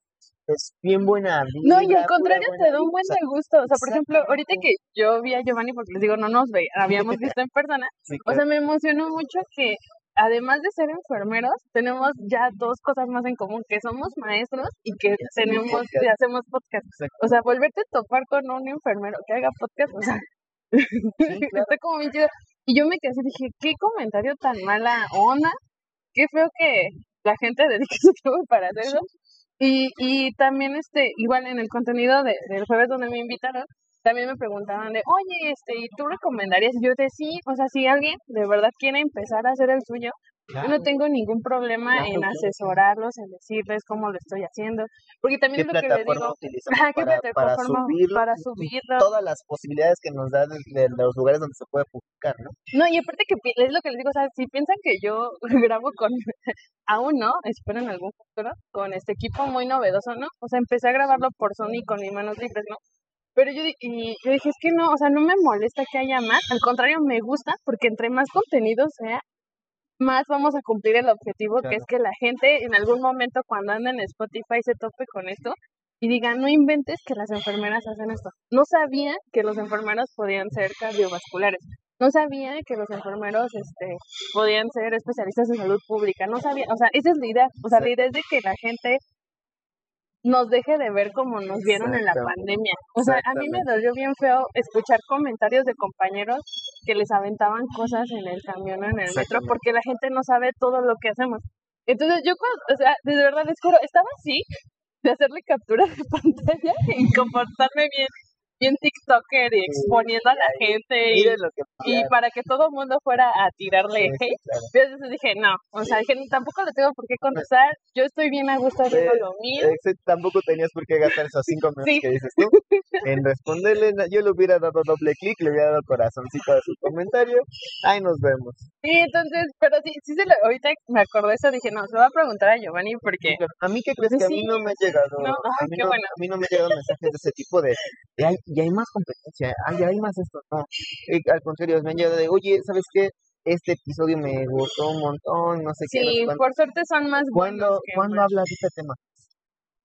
Es bien buena No, y al contrario, te da un buen gusto. O sea, por ejemplo, ahorita que yo vi a Giovanni, porque les digo, no nos ve, habíamos visto en persona, Sí, o sea, me emocionó mucho que además de ser enfermeros, tenemos ya dos cosas más en común, que somos maestros y que tenemos, y hacemos podcast. O sea, volverte a topar con un enfermero que haga podcast, o sea, está como bien chido. Y yo me quedé así, dije, qué comentario tan mala onda, qué feo que la gente dedique su tiempo para hacer eso. Y, y también, este, igual en el contenido de, del jueves donde me invitaron, también me preguntaban de, oye, este, ¿y tú recomendarías? Y yo de sí, o sea, si alguien de verdad quiere empezar a hacer el suyo, yo no tengo ningún problema Claro, en claro. asesorarlos, en decirles cómo lo estoy haciendo, porque ¿Qué también es lo que les digo, ¿qué para, para plataforma subirlo? para subirlo? Todas las posibilidades que nos da de, de los lugares donde se puede publicar, ¿no? No, y aparte que es lo que les digo, o sea, si piensan que yo grabo con, aún no, espero en algún futuro, con este equipo muy novedoso, ¿no? O sea, empecé a grabarlo por Sony con mis manos libres, ¿no? Pero yo, y yo dije, es que no, o sea, no me molesta que haya más, al contrario, me gusta, porque entre más contenido sea, más vamos a cumplir el objetivo, que es que la gente en algún momento cuando anda en Spotify se tope con esto y diga, no inventes que las enfermeras hacen esto. No sabía que los enfermeros podían ser cardiovasculares. No sabía que los enfermeros este, podían ser especialistas en salud pública. No sabía, o sea, esa es la idea. O sea, la idea es de que la gente nos deje de ver como nos vieron en la pandemia. O sea, a mí me dolió bien feo escuchar comentarios de compañeros que les aventaban cosas en el camión o en el metro porque la gente no sabe todo lo que hacemos. Entonces yo, o sea, de verdad les juro, estaba así de hacerle captura de pantalla y comportarme bien, bien TikToker y exponiendo a la gente y, que y para que todo el mundo fuera a tirarle sí, hate. claro. Entonces dije, no, o sea, dije, tampoco le tengo por qué contestar, yo estoy bien a gusto haciendo lo mío. Tampoco tenías por qué gastar esos cinco minutos Sí. que dices tú en responderle. Yo le hubiera dado doble clic, le hubiera dado corazoncito a su comentario. Ahí nos vemos. Sí, entonces, pero sí, sí se lo, ahorita me acordé eso, dije, no, se lo voy a preguntar a Giovanni porque, A mí, ¿qué crees Pues que a mí no me ha llegado? no, a, mí no, bueno. a mí no me han llegado mensajes de ese tipo de, de ay, ya hay más competencia, ay, ya hay más esto. No, al contrario, me han llegado de, oye, ¿sabes qué? Este episodio me gustó un montón, no sé qué. no sé sí, cuánto". por suerte son más ¿Cuándo, que ¿cuándo malos. hablas de este tema?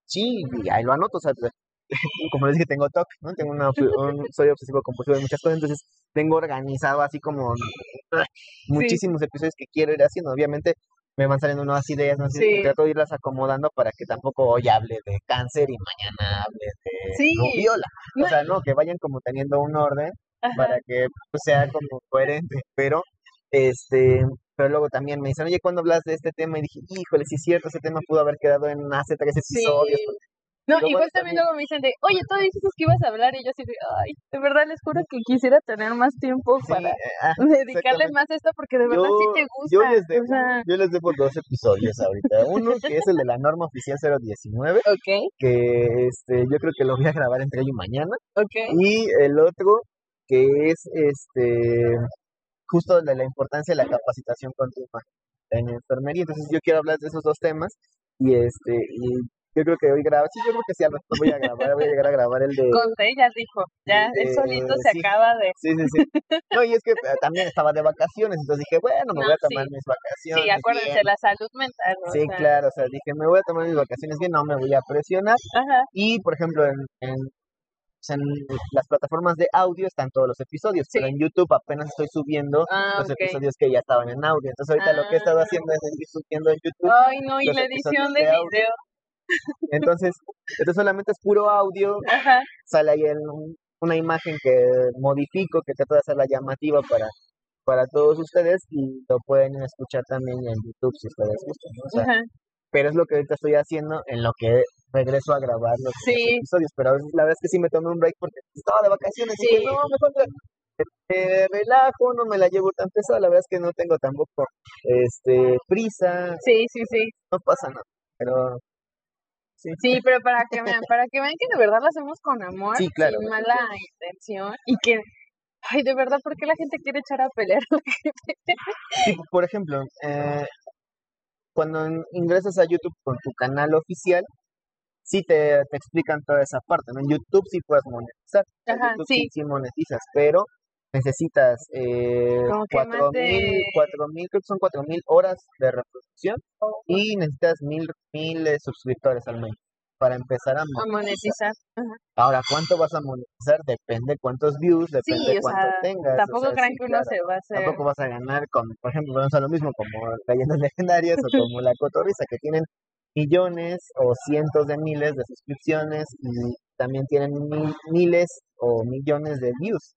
Sí, y ahí lo anoto, o sea, pues, como les dije, tengo TOC, ¿no? Tengo una, un- soy obsesivo compulsivo en muchas cosas, entonces tengo organizado así como muchísimos episodios que quiero ir haciendo. Obviamente me van saliendo nuevas ideas, ¿no? Sí. trato de irlas acomodando para que tampoco hoy hable de cáncer y mañana hable de Sí. rubiola. O sea, no, que vayan como teniendo un orden Ajá. para que pues, sea como coherente, pero este pero luego también me dicen, oye, ¿cuándo hablas de este tema? Y dije, híjole, sí es cierto, ese tema pudo haber quedado en hace tres Sí. No, Luego igual también luego me dicen de, oye, tú dijiste que ibas a hablar y yo así de, ay, de verdad les juro que quisiera tener más tiempo Sí, para eh, ah, dedicarle más a esto porque de verdad sí te gusta. yo les debo, o sea, yo les debo dos episodios ahorita. Uno que es el de la norma oficial 019, ok, que este, yo creo que lo voy a grabar entre hoy y mañana. ok. Y el otro que es este justo de la importancia de la capacitación continua en enfermería. Entonces yo quiero hablar de esos dos temas y este y yo creo que hoy grabo, sí, yo creo que sí, al voy a grabar, voy a llegar a grabar el de Conté, ya dijo, ya él Eh, solito se sí. acaba de... Sí, sí, sí. No, y es que eh, también estaba de vacaciones, entonces dije, bueno, me No, voy a sí. tomar mis vacaciones. Sí, acuérdense, bien. la salud mental. ¿no? Sí, O sea, claro, o sea, dije, me voy a tomar mis vacaciones bien, no me voy a presionar. Ajá, Y, por ejemplo, en, en, pues, en las plataformas de audio están todos los episodios, Sí. pero en YouTube apenas estoy subiendo ah, los episodios que ya estaban en audio. Entonces, ahorita lo que he estado Ah. haciendo es ir subiendo en YouTube. Ay, no, y la edición de video. Entonces, esto solamente es puro audio, Ajá, sale ahí en un- una imagen que modifico, que trato de hacerla llamativa para, para todos ustedes y lo pueden escuchar también en YouTube si ustedes gustan. pero es lo que ahorita estoy haciendo en lo que regreso a grabar los, Sí. episodios. Pero a veces- la verdad es que sí me tomé un break porque estaba de vacaciones y Sí. dije, no, mejor me, me relajo, no me la llevo tan pesada. La verdad es que no tengo tampoco este, prisa, Sí, sí, sí. no pasa nada. Pero sí, Sí, pero para que vean, para que vean que de verdad lo hacemos con amor, Sí, claro. sin mala intención y que Ay, de verdad, ¿por qué la gente quiere echar a pelear a la gente? Sí, por ejemplo, eh, cuando in- ingresas a YouTube con tu canal oficial, sí te, te explican toda esa parte, ¿no? En YouTube sí puedes monetizar, en Ajá, YouTube sí. sí monetizas, pero necesitas eh, Como que más cuatro mil, de- cuatro mil, creo que son cuatro mil horas de reproducción y necesitas mil, mil eh, suscriptores al mes para empezar a A monetizar. Ahora, ¿cuánto vas a monetizar? Depende cuántos views, depende Sí, o cuánto sea, tengas. o tampoco sea, crean sí, que uno claro. se va a hacer. Tampoco vas a ganar con, por ejemplo, vamos a lo mismo como leyendas legendarias o como la cotorriza que tienen millones o cientos de miles de suscripciones y también tienen mil- miles o millones de views.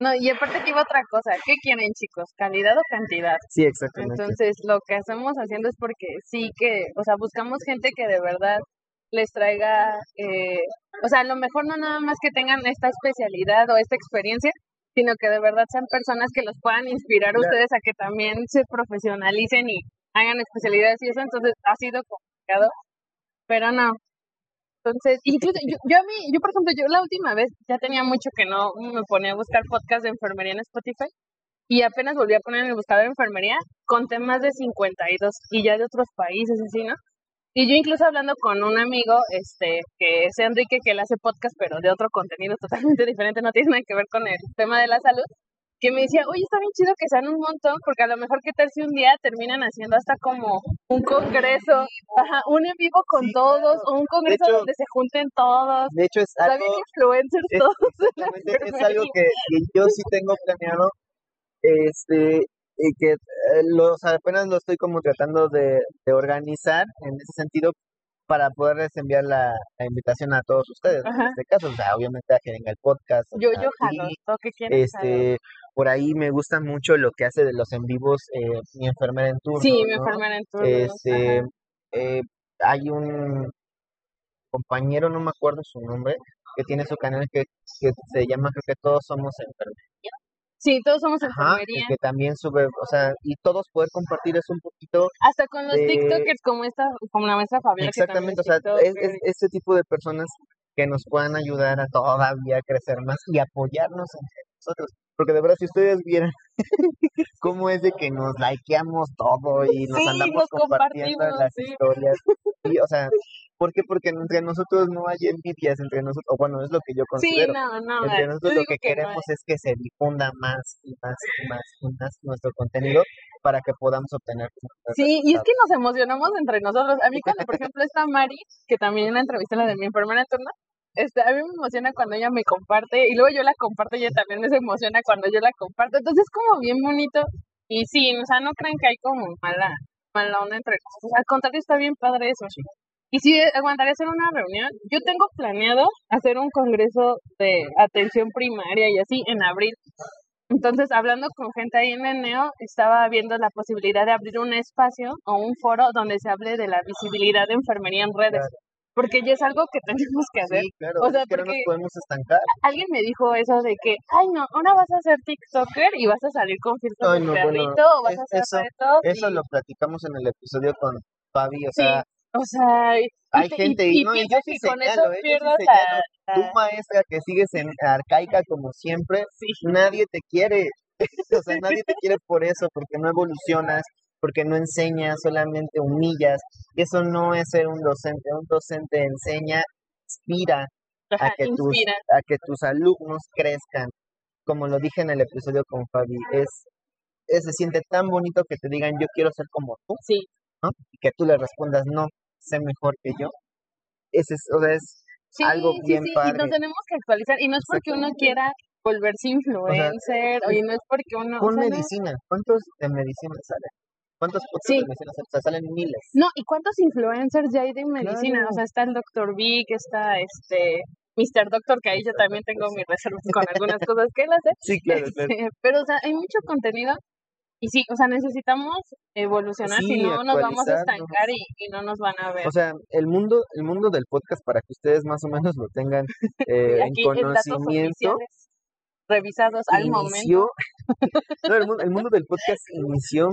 No, y aparte aquí va otra cosa. ¿Qué quieren, chicos? ¿Calidad o cantidad? Sí, exactamente. Entonces, lo que hacemos haciendo es porque sí que, o sea, buscamos gente que de verdad les traiga, eh, o sea, a lo mejor no nada más que tengan esta especialidad o esta experiencia, sino que de verdad sean personas que los puedan inspirar a Claro. ustedes a que también se profesionalicen y hagan especialidades y eso, entonces ha sido complicado, pero no. Entonces, incluso yo, yo a mí, yo por ejemplo, yo la última vez ya tenía mucho que no me ponía a buscar podcast de enfermería en Spotify y apenas volví a poner en el buscador de enfermería con temas de 52 y ya de otros países así, ¿no? Y yo incluso hablando con un amigo, este, que es Enrique, que él hace podcast, pero de otro contenido totalmente diferente, no tiene nada que ver con el tema de la salud, que me decía, oye, está bien chido que sean un montón, porque a lo mejor qué tal si un día terminan haciendo hasta como un congreso, ajá, un en vivo con Sí, todos, claro. o un congreso hecho, donde se junten todos, De hecho, es algo, influencers es, todos es algo que, que yo sí tengo planeado, este, y que eh, lo, o sea, apenas lo estoy como tratando de, de organizar en ese sentido para poderles enviar la, la invitación a todos ustedes, ¿no? en este caso, o sea, obviamente a Jeringa el podcast, Yo, yo jalo, que quieras este, por ahí me gusta mucho lo que hace de los en vivos eh, mi enfermera en turno, Sí, mi ¿no? enfermera en turno. Este, eh, hay un compañero, no me acuerdo su nombre, que tiene su canal que, que se llama, creo que todos somos enfermeros. Sí, todos somos Ajá, enfermería. que también sube, o sea, y todos poder compartir eso un poquito, Hasta con los de- TikTokers como esta, como la maestra Fabiola. que exactamente, o sea, es, es ese tipo de personas que nos puedan ayudar a todavía crecer más y apoyarnos entre nosotros. Porque de verdad, si ustedes vieran cómo es de que nos likeamos todo y nos Sí, andamos compartiendo las sí. historias. Y, o sea, ¿por qué? Porque entre nosotros no hay envidias, entre nosotros, o bueno, es lo que yo Sí, considero. no, no. Entre yo nosotros lo que no queremos es que se difunda más y más y más y más nuestro contenido para que podamos obtener Sí, y es que nos emocionamos entre nosotros. A mí cuando, por ejemplo, está Mari, que también la entrevisté la de mi enfermera en turno, este, a mí me emociona cuando ella me comparte y luego yo la comparto y ella también me emociona cuando yo la comparto. Entonces es como bien bonito. Y sí, o sea, no crean que hay como mala, mala onda entre nosotros. Al contrario, está bien padre eso. Y sí, aguantaría hacer una reunión. Yo tengo planeado hacer un congreso de atención primaria y así en abril. Entonces, hablando con gente ahí en el NEO, estaba viendo la posibilidad de abrir un espacio o un foro donde se hable de la visibilidad de enfermería en redes. Claro. Porque ya es algo que tenemos que hacer. Sí, claro, O sea, es que no nos porque- podemos estancar. Alguien me dijo eso de que, ay no, ahora vas a ser TikToker y vas a salir con filtros Ay, de bueno, o vas es- a hacer eso- retos. Eso y- lo platicamos en el episodio con Fabi, o Sí, sea, o sea, y, hay y- gente y, y, no, que con eso ¿eh? Pierdas la, la- maestra, que sigues en arcaica como siempre, sí. nadie te quiere. o sea, nadie te quiere por eso, porque no evolucionas, porque no enseñas, solamente humillas. Y eso no es ser un docente. Un docente enseña, inspira a que, tus, inspira. a que tus alumnos crezcan. Como lo dije en el episodio con Fabi, es, es- se siente tan bonito que te digan yo quiero ser como tú, Sí, ¿no? Y que tú le respondas no, sé mejor que yo. Ese es, o sea, es sí, algo sí, bien sí, y padre. nos tenemos que actualizar. Y no es porque uno quiera volverse influencer, o y no es porque uno... o Con sea, no- medicina, ¿cuántos de medicina salen? ¿Cuántos podcasts Sí. de medicina salen? O sea, salen miles. No, ¿y cuántos influencers ya hay de medicina? Claro. O sea, está el Dr. Vic, está este Mr. Doctor, que ahí yo también tengo mis reservas con algunas cosas que él hace. Sí, claro, claro. Este, pero, o sea, hay mucho contenido y sí, o sea, necesitamos evolucionar, Sí, si no nos vamos a estancar y, y no nos van a ver. O sea, el mundo, el mundo del podcast, para que ustedes más o menos lo tengan eh, Aquí en conocimiento, revisados al momento. inició, no, el, mu- el mundo del podcast inició,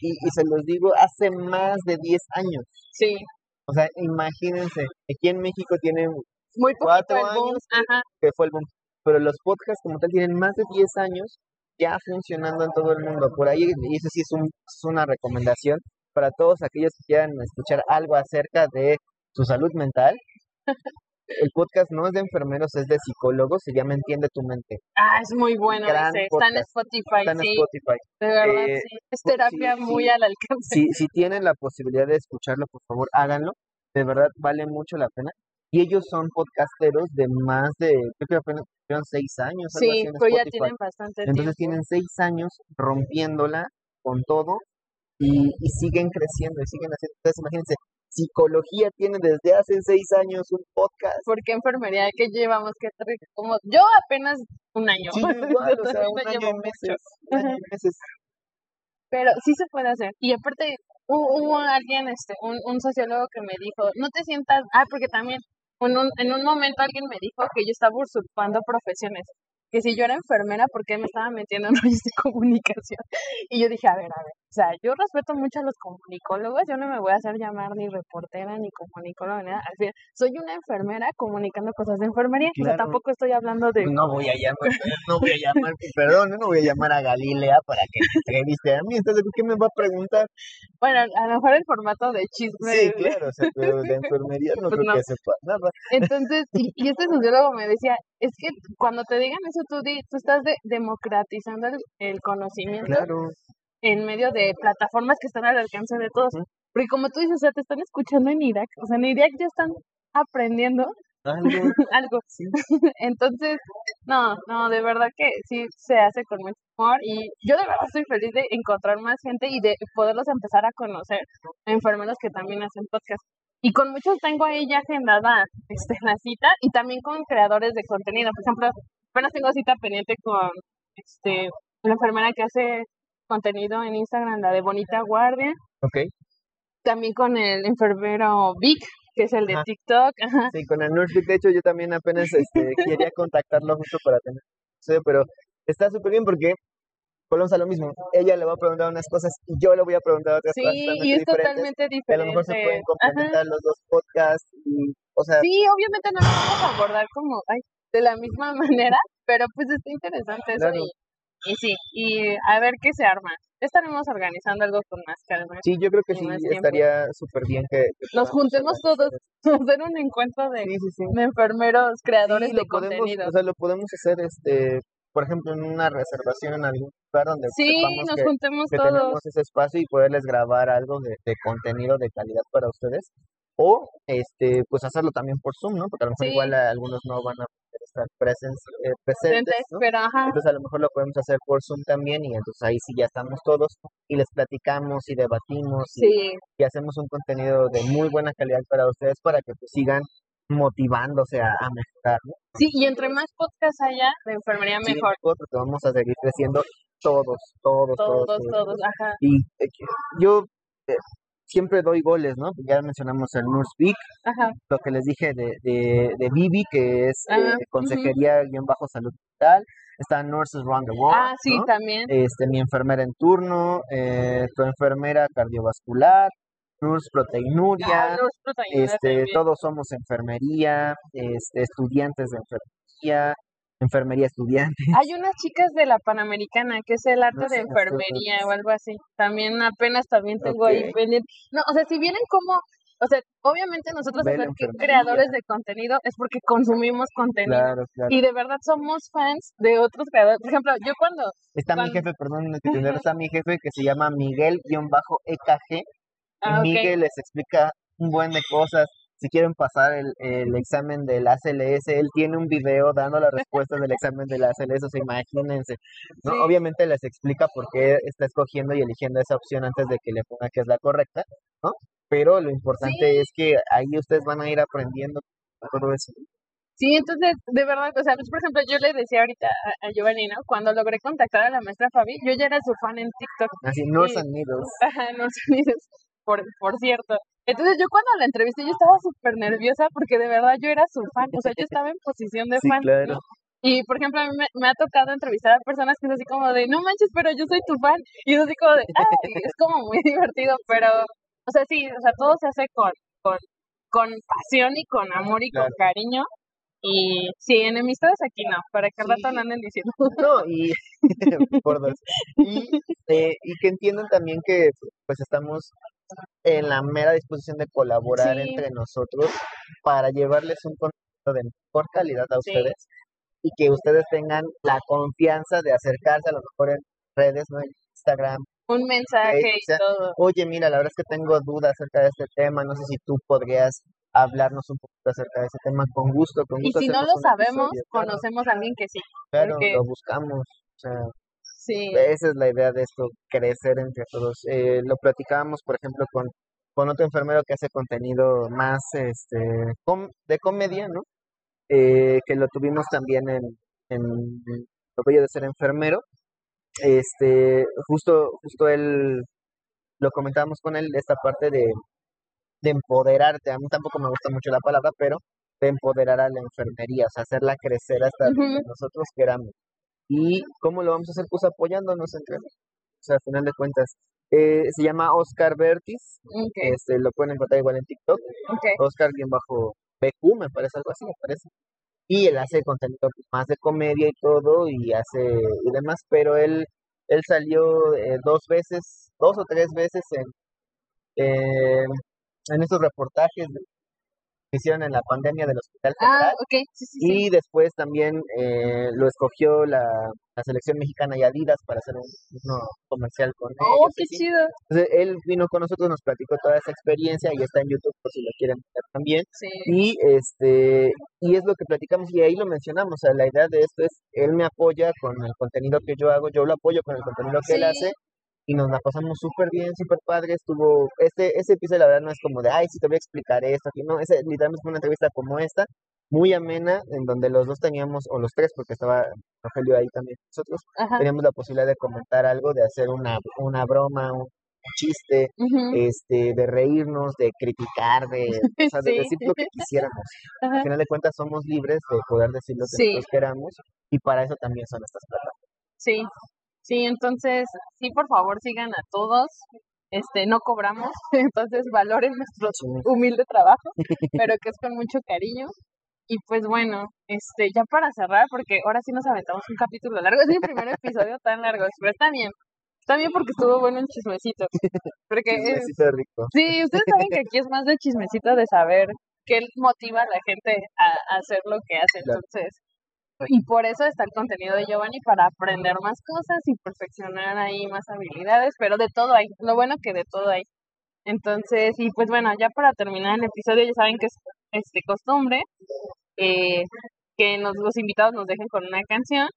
y, y se los digo, hace más de 10 años. Sí, O sea, imagínense, aquí en México tienen muy Cuatro boom. años, Ajá, que fue el boom. pero los podcasts como tal tienen más de 10 años ya funcionando en todo el mundo. Por ahí, y eso sí es, un- es una recomendación para todos aquellos que quieran escuchar algo acerca de su salud mental. El podcast no es de enfermeros, es de psicólogos, se llama Entiende tu mente. Ah, es muy bueno Gran ese. Está en. Spotify, Está en sí. Spotify. De verdad, Eh, sí. Es terapia sí, muy sí. al alcance. Si, si tienen la posibilidad de escucharlo, por favor, háganlo. De verdad, vale mucho la pena. Y ellos son podcasteros de más de, creo que apenas seis años, algo así Sí, en pues ya Spotify. tienen bastante Entonces tiempo. tienen seis años rompiéndola con todo y, y siguen creciendo y siguen haciendo. Entonces imagínense, psicología tiene desde hace seis años un podcast. ¿Por qué enfermería? que llevamos? que como Yo apenas un año. Sí, igual, o sea, No un año llevo meses. Un año y meses. Pero sí se puede hacer. Y aparte, hu- hubo alguien, este, un, un sociólogo que me dijo, no te sientas, ah, porque también un, en un momento alguien me dijo que yo estaba usurpando profesiones, que si yo era enfermera, ¿por qué me estaba metiendo en rollos de comunicación? Y yo dije, a ver, a ver, o sea, yo respeto mucho a los comunicólogos, yo no me voy a hacer llamar ni reportera, ni comunicóloga, ni nada, al final, soy una enfermera comunicando cosas de enfermería, o sea, Claro. tampoco estoy hablando de... No voy a llamar, no voy a llamar, perdón, no voy a llamar a Galilea para que me entreviste a mí. Entonces, ¿qué me va a preguntar? Bueno, a lo mejor el formato de chisme. Sí, claro, o sea, pero de enfermería no Pues creo no. que sepa nada. Entonces, y, y este sociólogo me decía, es que cuando te digan eso, tú, di- tú estás de- democratizando el, el conocimiento Claro. en medio de plataformas que están al alcance de todos. Porque como tú dices, o sea, te están escuchando en Irak, o sea, en Irak ya están aprendiendo Algo. algo. Sí. Entonces, no, no, de verdad que sí se hace con mucho amor y yo de verdad estoy feliz de encontrar más gente y de poderlos empezar a conocer, enfermeros que también hacen podcast. Y con muchos tengo ahí ya agendada este, la cita y también con creadores de contenido. Por ejemplo, apenas tengo cita pendiente con este una enfermera que hace contenido en Instagram, la de Bonita Guardia, Ok. también con el enfermero Vic, que es el de Ajá. TikTok, ajá. Sí, con el Nurse de hecho yo también apenas este, quería contactarlo justo para tener sí, pero está súper bien porque volvemos a lo mismo, ella le va a preguntar unas cosas y yo le voy a preguntar otras Sí, cosas y totalmente es totalmente que a diferente. lo mejor se pueden Ajá. complementar los dos podcasts y, o sea, Sí, obviamente no lo vamos a abordar como ay, de la misma manera, pero pues está interesante eso y, y sí, y a ver qué se arma. Estaremos organizando algo con más calma. sí, yo creo que sí estaría súper bien que, que Nos juntemos todos, hacer un encuentro de, Sí, sí, sí. de enfermeros creadores de podemos, contenido. o sea, lo podemos hacer, este, por ejemplo, en una reservación en algún lugar donde Sí, nos que, juntemos que todos. tenemos ese espacio y poderles grabar algo de, de contenido de calidad para ustedes. O, este, pues hacerlo también por Zoom, ¿no? Porque a lo mejor Sí. igual a- algunos no van a presen- eh, presentes. Pero ajá, Entonces a lo mejor lo podemos hacer por Zoom también y entonces ahí sí ya estamos todos y les platicamos y debatimos y, sí, y hacemos un contenido de muy buena calidad para ustedes para que pues sigan motivándose a, a mejorar, ¿no? sí, y entre más podcasts haya de enfermería Sí, mejor. vamos a seguir creciendo todos, todos, todos. Todos, todos, ajá. Y eh, yo eh, siempre doy goles, ¿no? Ya mencionamos el Nurse Ajá. lo que les dije de, de, de Vivi, que es eh, consejería guion bajo salud mental. Está Nurses Around the World. Ah, sí, ¿no? también. Este, mi enfermera en turno, eh, tu enfermera cardiovascular, Nurse Proteinuria. Ah, los protagonistas Este, también. todos somos enfermería, este, estudiantes de enfermería, enfermería estudiante. Hay unas chicas de la Panamericana, que es el arte No de sé, enfermería o algo así. También apenas también tengo ahí pendiente. No, o sea, si vienen como, o sea, obviamente nosotros ser creadores de contenido es porque consumimos contenido. Claro, claro. Y de verdad somos fans de otros creadores. Por ejemplo, yo cuando, Está mi jefe, perdón, no te está mi jefe que se llama Miguel-EKG. ah, y ok, Miguel les explica un buen de cosas. Si quieren pasar el, el examen del ACLS, él tiene un video dando las respuestas del examen del ACLS, o sea, imagínense. ¿no? Sí. Obviamente les explica por qué está escogiendo y eligiendo esa opción antes de que le ponga que es la correcta, ¿no? Pero lo importante es que ahí ustedes van a ir aprendiendo todo eso. Sí, entonces, de verdad, o sea, pues, por ejemplo, yo le decía ahorita a, a Giovanni, ¿no? Cuando logré contactar a la maestra Fabi, yo ya era su fan en TikTok. Así, North Needles. Ajá, Estados Unidos, por, por cierto. Entonces yo cuando la entrevisté yo estaba súper nerviosa porque de verdad yo era su fan, o sea, yo estaba en posición de Sí, fan. claro. Y por ejemplo, a mí me, me ha tocado entrevistar a personas que es así como de, no manches, pero yo soy tu fan. Y es así como de, ay, es como muy divertido, pero, o sea, sí, o sea, todo se hace con, con, con pasión y con amor y con cariño. Y sí, enemistades aquí no, para que al rato no anden diciendo. No, y por dos. Y, eh, y que entiendan también que pues estamos en la mera disposición de colaborar Sí. entre nosotros para llevarles un contenido de mejor calidad a Sí. ustedes y que ustedes tengan la confianza de acercarse a lo mejor en redes, ¿no? En Instagram. Un mensaje o y sea, todo. Oye, mira, la verdad es que tengo dudas acerca de este tema, no sé si tú podrías hablarnos un poquito acerca de ese tema con gusto, con Y gusto. si no lo sabemos, episodio, claro, conocemos a alguien que sí. claro, porque- lo buscamos. O sea, Sí. esa es la idea de esto, crecer entre todos. Eh, lo platicábamos, por ejemplo, con, con otro enfermero que hace contenido más este com- de comedia, ¿no? Eh, que lo tuvimos también en, en Lo Bello de Ser Enfermero. Este, justo, justo él, lo comentábamos con él, esta parte de, de empoderarte. A mí tampoco me gusta mucho la palabra, pero de empoderar a la enfermería, o sea, hacerla crecer hasta Ujú. donde nosotros queramos. ¿Y cómo lo vamos a hacer? Pues apoyándonos entre nosotros. O sea, al final de cuentas, eh, se llama Oscar Vertis, este, lo pueden encontrar igual en TikTok, ok. Oscar-BQ, me parece algo así, me parece. Y él hace contenido más de comedia y todo, y hace y demás, pero él, él salió eh, dos veces, dos o tres veces en, en, en esos reportajes de- hicieron en la pandemia del Hospital Ah, General. ok, sí, sí, sí. Y después también eh, lo escogió la, la selección mexicana y Adidas para hacer un, uno comercial con Oh, ellos. qué chido. Entonces él vino con nosotros, nos platicó toda esa experiencia y está en YouTube por si lo quieren ver también. Sí. Y este y es lo que platicamos y ahí lo mencionamos, o sea, la idea de esto es él me apoya con el contenido que yo hago, yo lo apoyo con el contenido que él hace y nos la pasamos súper bien, súper padre, estuvo este ese episodio la verdad no es como de, ay, sí te voy a explicar esto, aquí no, ese literalmente fue una entrevista como esta, muy amena en donde los dos teníamos o los tres porque estaba Rogelio ahí también nosotros Ajá. teníamos la posibilidad de comentar algo, de hacer una una broma, un chiste, este, de reírnos, de criticar, de, o sea, de Sí. decir lo que quisiéramos. Ajá. Al final de cuentas somos libres de poder decir lo que Sí. nosotros queramos y para eso también son estas plataformas. Sí, sí, entonces, sí, por favor, sigan a todos. Este, no cobramos, entonces valoren nuestro humilde trabajo, pero que es con mucho cariño. Y pues bueno, este, ya para cerrar, porque ahora sí nos aventamos un capítulo largo, es mi primer episodio tan largo, pero está bien, está bien porque estuvo bueno el chismecito. Porque es- Chismecito rico. Sí, ustedes saben que aquí es más de chismecito de saber qué motiva a la gente a, a hacer lo que hace. Claro. Entonces, y por eso está el contenido de Giovanni, para aprender más cosas y perfeccionar ahí más habilidades, pero de todo hay. Lo bueno que de todo hay. Entonces, y pues bueno, ya para terminar el episodio, ya saben que es este costumbre eh, que nos, los invitados nos dejen con una canción.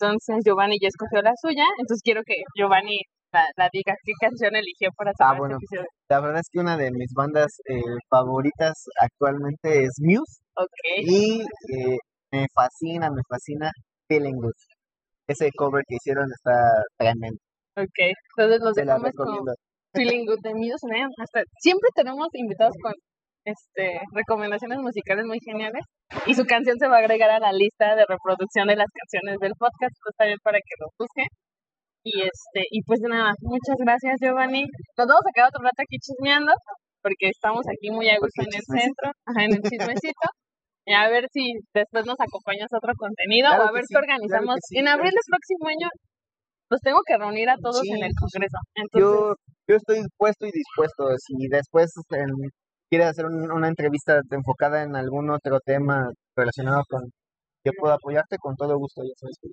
Entonces, Giovanni ya escogió la suya, entonces quiero que Giovanni la, la diga qué canción eligió para cerrar Ah, bueno. este episodio. La verdad es que una de mis bandas eh, favoritas actualmente es Muse Ok. y eh, me fascina, me fascina Feeling Good. Ese cover que hicieron está tremendo. Ok, entonces la dejamos con. Feeling Good de Muse, vean, hasta siempre tenemos invitados con este recomendaciones musicales muy geniales y su canción se va a agregar a la lista de reproducción de las canciones del podcast, pues también para que lo busquen. Y este, y pues nada, muchas gracias Giovanni. Nos vamos a quedar otro rato aquí chismeando, porque estamos aquí muy a gusto en el centro, ajá, en el chismecito. A ver si después nos acompañas a otro contenido Claro o a que ver sí, qué claro que organizamos. sí, en abril que del próximo año los tengo que reunir a todos en el congreso. Entonces, Yo, yo estoy puesto y dispuesto. Si después en- quieres hacer un- una entrevista enfocada en algún otro tema relacionado con que pueda apoyarte, con todo gusto, ya sabes que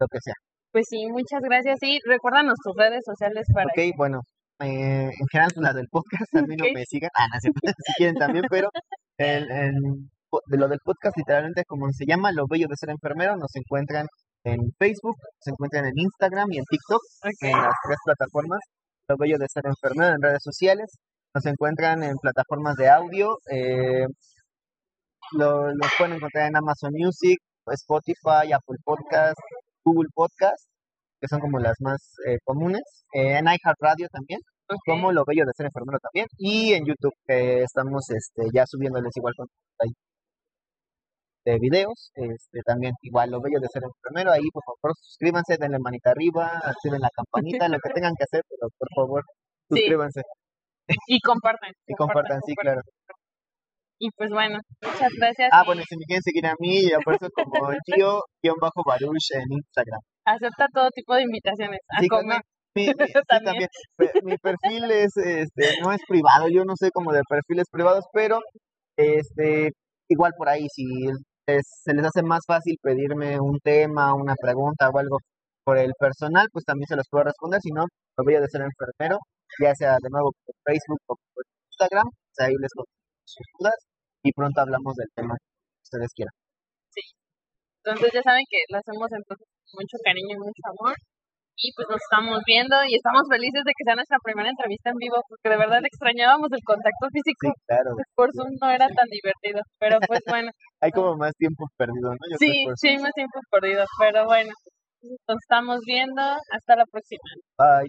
lo que sea. pues sí, muchas gracias. Y recuérdanos tus redes sociales para Ok, bueno, eh, en general las del podcast a mí no me sigan, ah, no, si quieren también, pero de lo del podcast literalmente como se llama Lo Bello de Ser Enfermero, nos encuentran en Facebook, se encuentran en Instagram y en TikTok, en las tres plataformas, Lo Bello de Ser Enfermero en redes sociales, nos encuentran en plataformas de audio, eh, lo, los pueden encontrar en Amazon Music, Spotify, Apple Podcast, Google Podcast, que son como las más eh, comunes, eh, en iHeartRadio también, como Lo Bello de Ser Enfermero también, y en YouTube, que estamos este, ya subiéndoles igual con de videos, este, también igual Lo Bello de Ser Enfermero, ahí por favor suscríbanse, denle manita arriba, activen la campanita, lo que tengan que hacer, pero por favor Sí. suscríbanse y compartan. y compartan, sí, claro. Y pues bueno, muchas gracias. Ah, y bueno, si me quieren seguir a mí, yo aparezco como Gio-Baruch en Instagram. Acepta todo tipo de invitaciones a Sí, comer. Mi, mi- sí, También. Mi perfil es, este, no es privado, yo no sé como de perfiles privados, pero este, igual por ahí, si se les hace más fácil pedirme un tema, una pregunta o algo por el personal, pues también se los puedo responder, si no, lo voy a ser enfermero, ya sea de nuevo por Facebook o por Instagram, pues ahí les contesto sus dudas y pronto hablamos del tema que ustedes quieran. Entonces ya saben que lo hacemos entonces con mucho cariño y mucho amor. Y pues nos estamos viendo y estamos felices de que sea nuestra primera entrevista en vivo, porque de verdad extrañábamos el contacto físico. Sí, claro, Pues por Zoom no era tan divertido, pero pues bueno, hay como más tiempo perdido, ¿no? Yo sí, sí, hay más tiempo perdido, pero bueno, nos estamos viendo, hasta la próxima. Bye.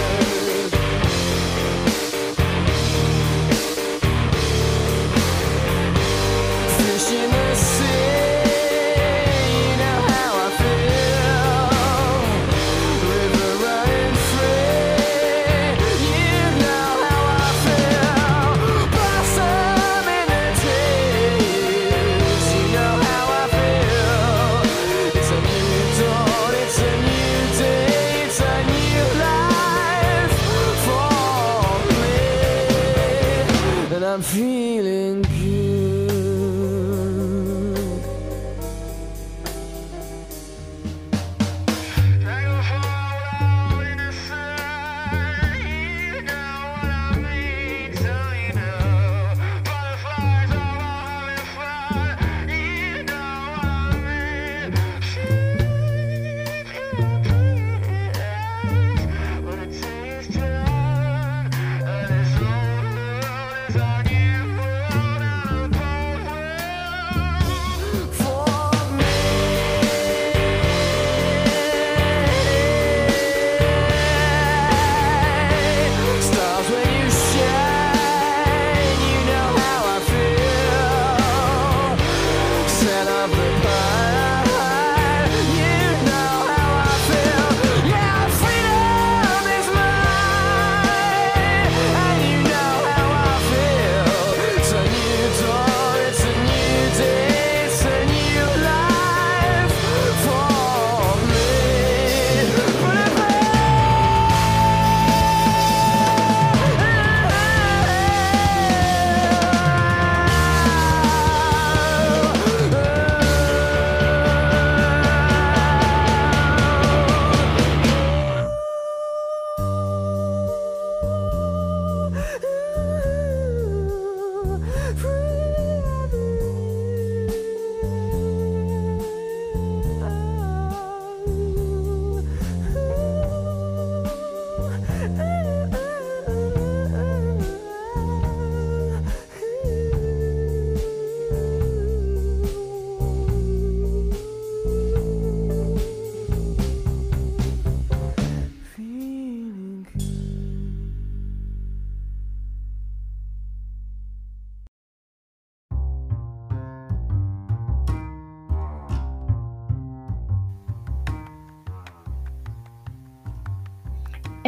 vu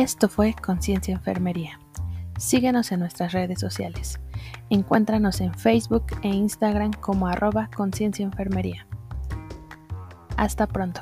Esto fue Conciencia Enfermería. Síguenos en nuestras redes sociales. Encuéntranos en Facebook e Instagram como arroba Conciencia Enfermería. Hasta pronto.